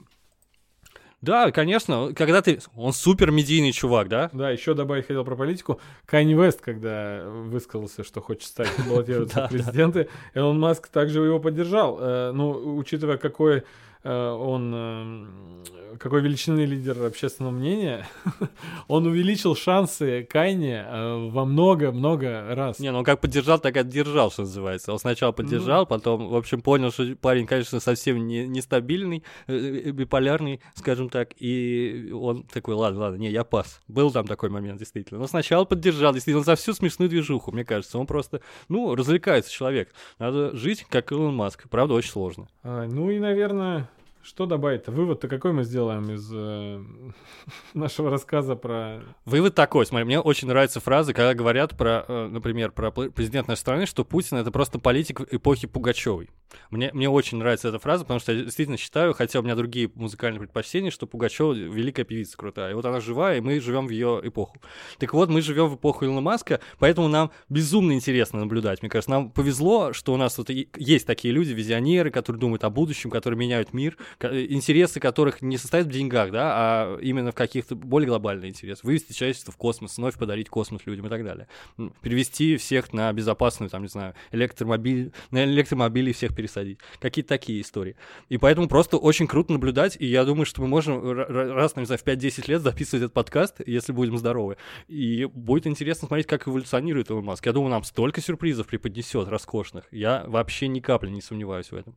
да, конечно, когда ты... Он супер медийный чувак, да? Да, еще добавить хотел про политику. Канни Вест, когда высказался, что хочет стать баллотироваться в президенты, Элон Маск также его поддержал. Э, ну, учитывая, какой он э, какой величины лидер общественного мнения, он увеличил шансы Кайне э, во много-много раз. Не, ну как поддержал, так и отдержал, что называется. Он сначала поддержал, ну... потом, в общем, понял, что парень, конечно, совсем не, нестабильный, биполярный, скажем так, и он такой, ладно, ладно, не, я пас. Был там такой момент, действительно. Но сначала поддержал, действительно, за всю смешную движуху, мне кажется. Он просто, ну, развлекается человек. Надо жить, как Илон Маск. Правда, очень сложно. А, ну и, наверное, что добавить-то? Вывод-то какой мы сделаем из э, нашего рассказа про... Вывод такой, смотри, мне очень нравятся фразы, когда говорят про, э, например, про президента нашей страны, что Путин — это просто политик эпохи Пугачевой. Мне, мне очень нравится эта фраза, потому что я действительно считаю, хотя у меня другие музыкальные предпочтения, что Пугачева великая певица крутая. И вот она живая, и мы живем в ее эпоху. Так вот, мы живем в эпоху Илона Маска, поэтому нам безумно интересно наблюдать. Мне кажется, нам повезло, что у нас вот есть такие люди, визионеры, которые думают о будущем, которые меняют мир, интересы которых не состоят в деньгах, да, а именно в каких-то более глобальных интересах. Вывести человечество в космос, вновь подарить космос людям и так далее. Перевести всех на безопасную, там, не знаю, электромобиль, на электромобили всех пересадить. Какие-то такие истории. И поэтому просто очень круто наблюдать, и я думаю, что мы можем раз, не знаю, в 5-10 лет записывать этот подкаст, если будем здоровы. И будет интересно смотреть, как эволюционирует Илон Маск. Я думаю, нам столько сюрпризов преподнесет роскошных. Я вообще ни капли не сомневаюсь в этом.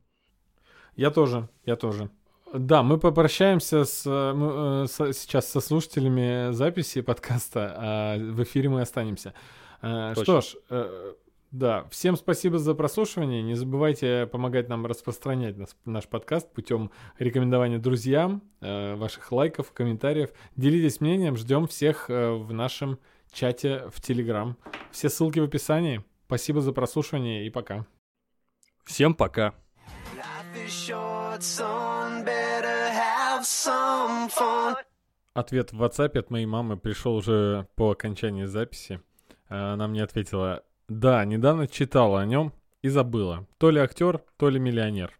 Я тоже, я тоже. Да, мы попрощаемся с, э, э, с, сейчас со слушателями записи подкаста, а в эфире мы останемся. Э, Точно. Что ж, да, всем спасибо за прослушивание. Не забывайте помогать нам распространять наш, наш подкаст путем рекомендования друзьям, ваших лайков, комментариев. Делитесь мнением, ждем всех в нашем чате в Телеграм. Все ссылки в описании. Спасибо за прослушивание и пока. Всем пока. Ответ в WhatsApp от моей мамы пришел уже по окончании записи. Она мне ответила, да, недавно читала о нем и забыла. То ли актер, то ли миллионер.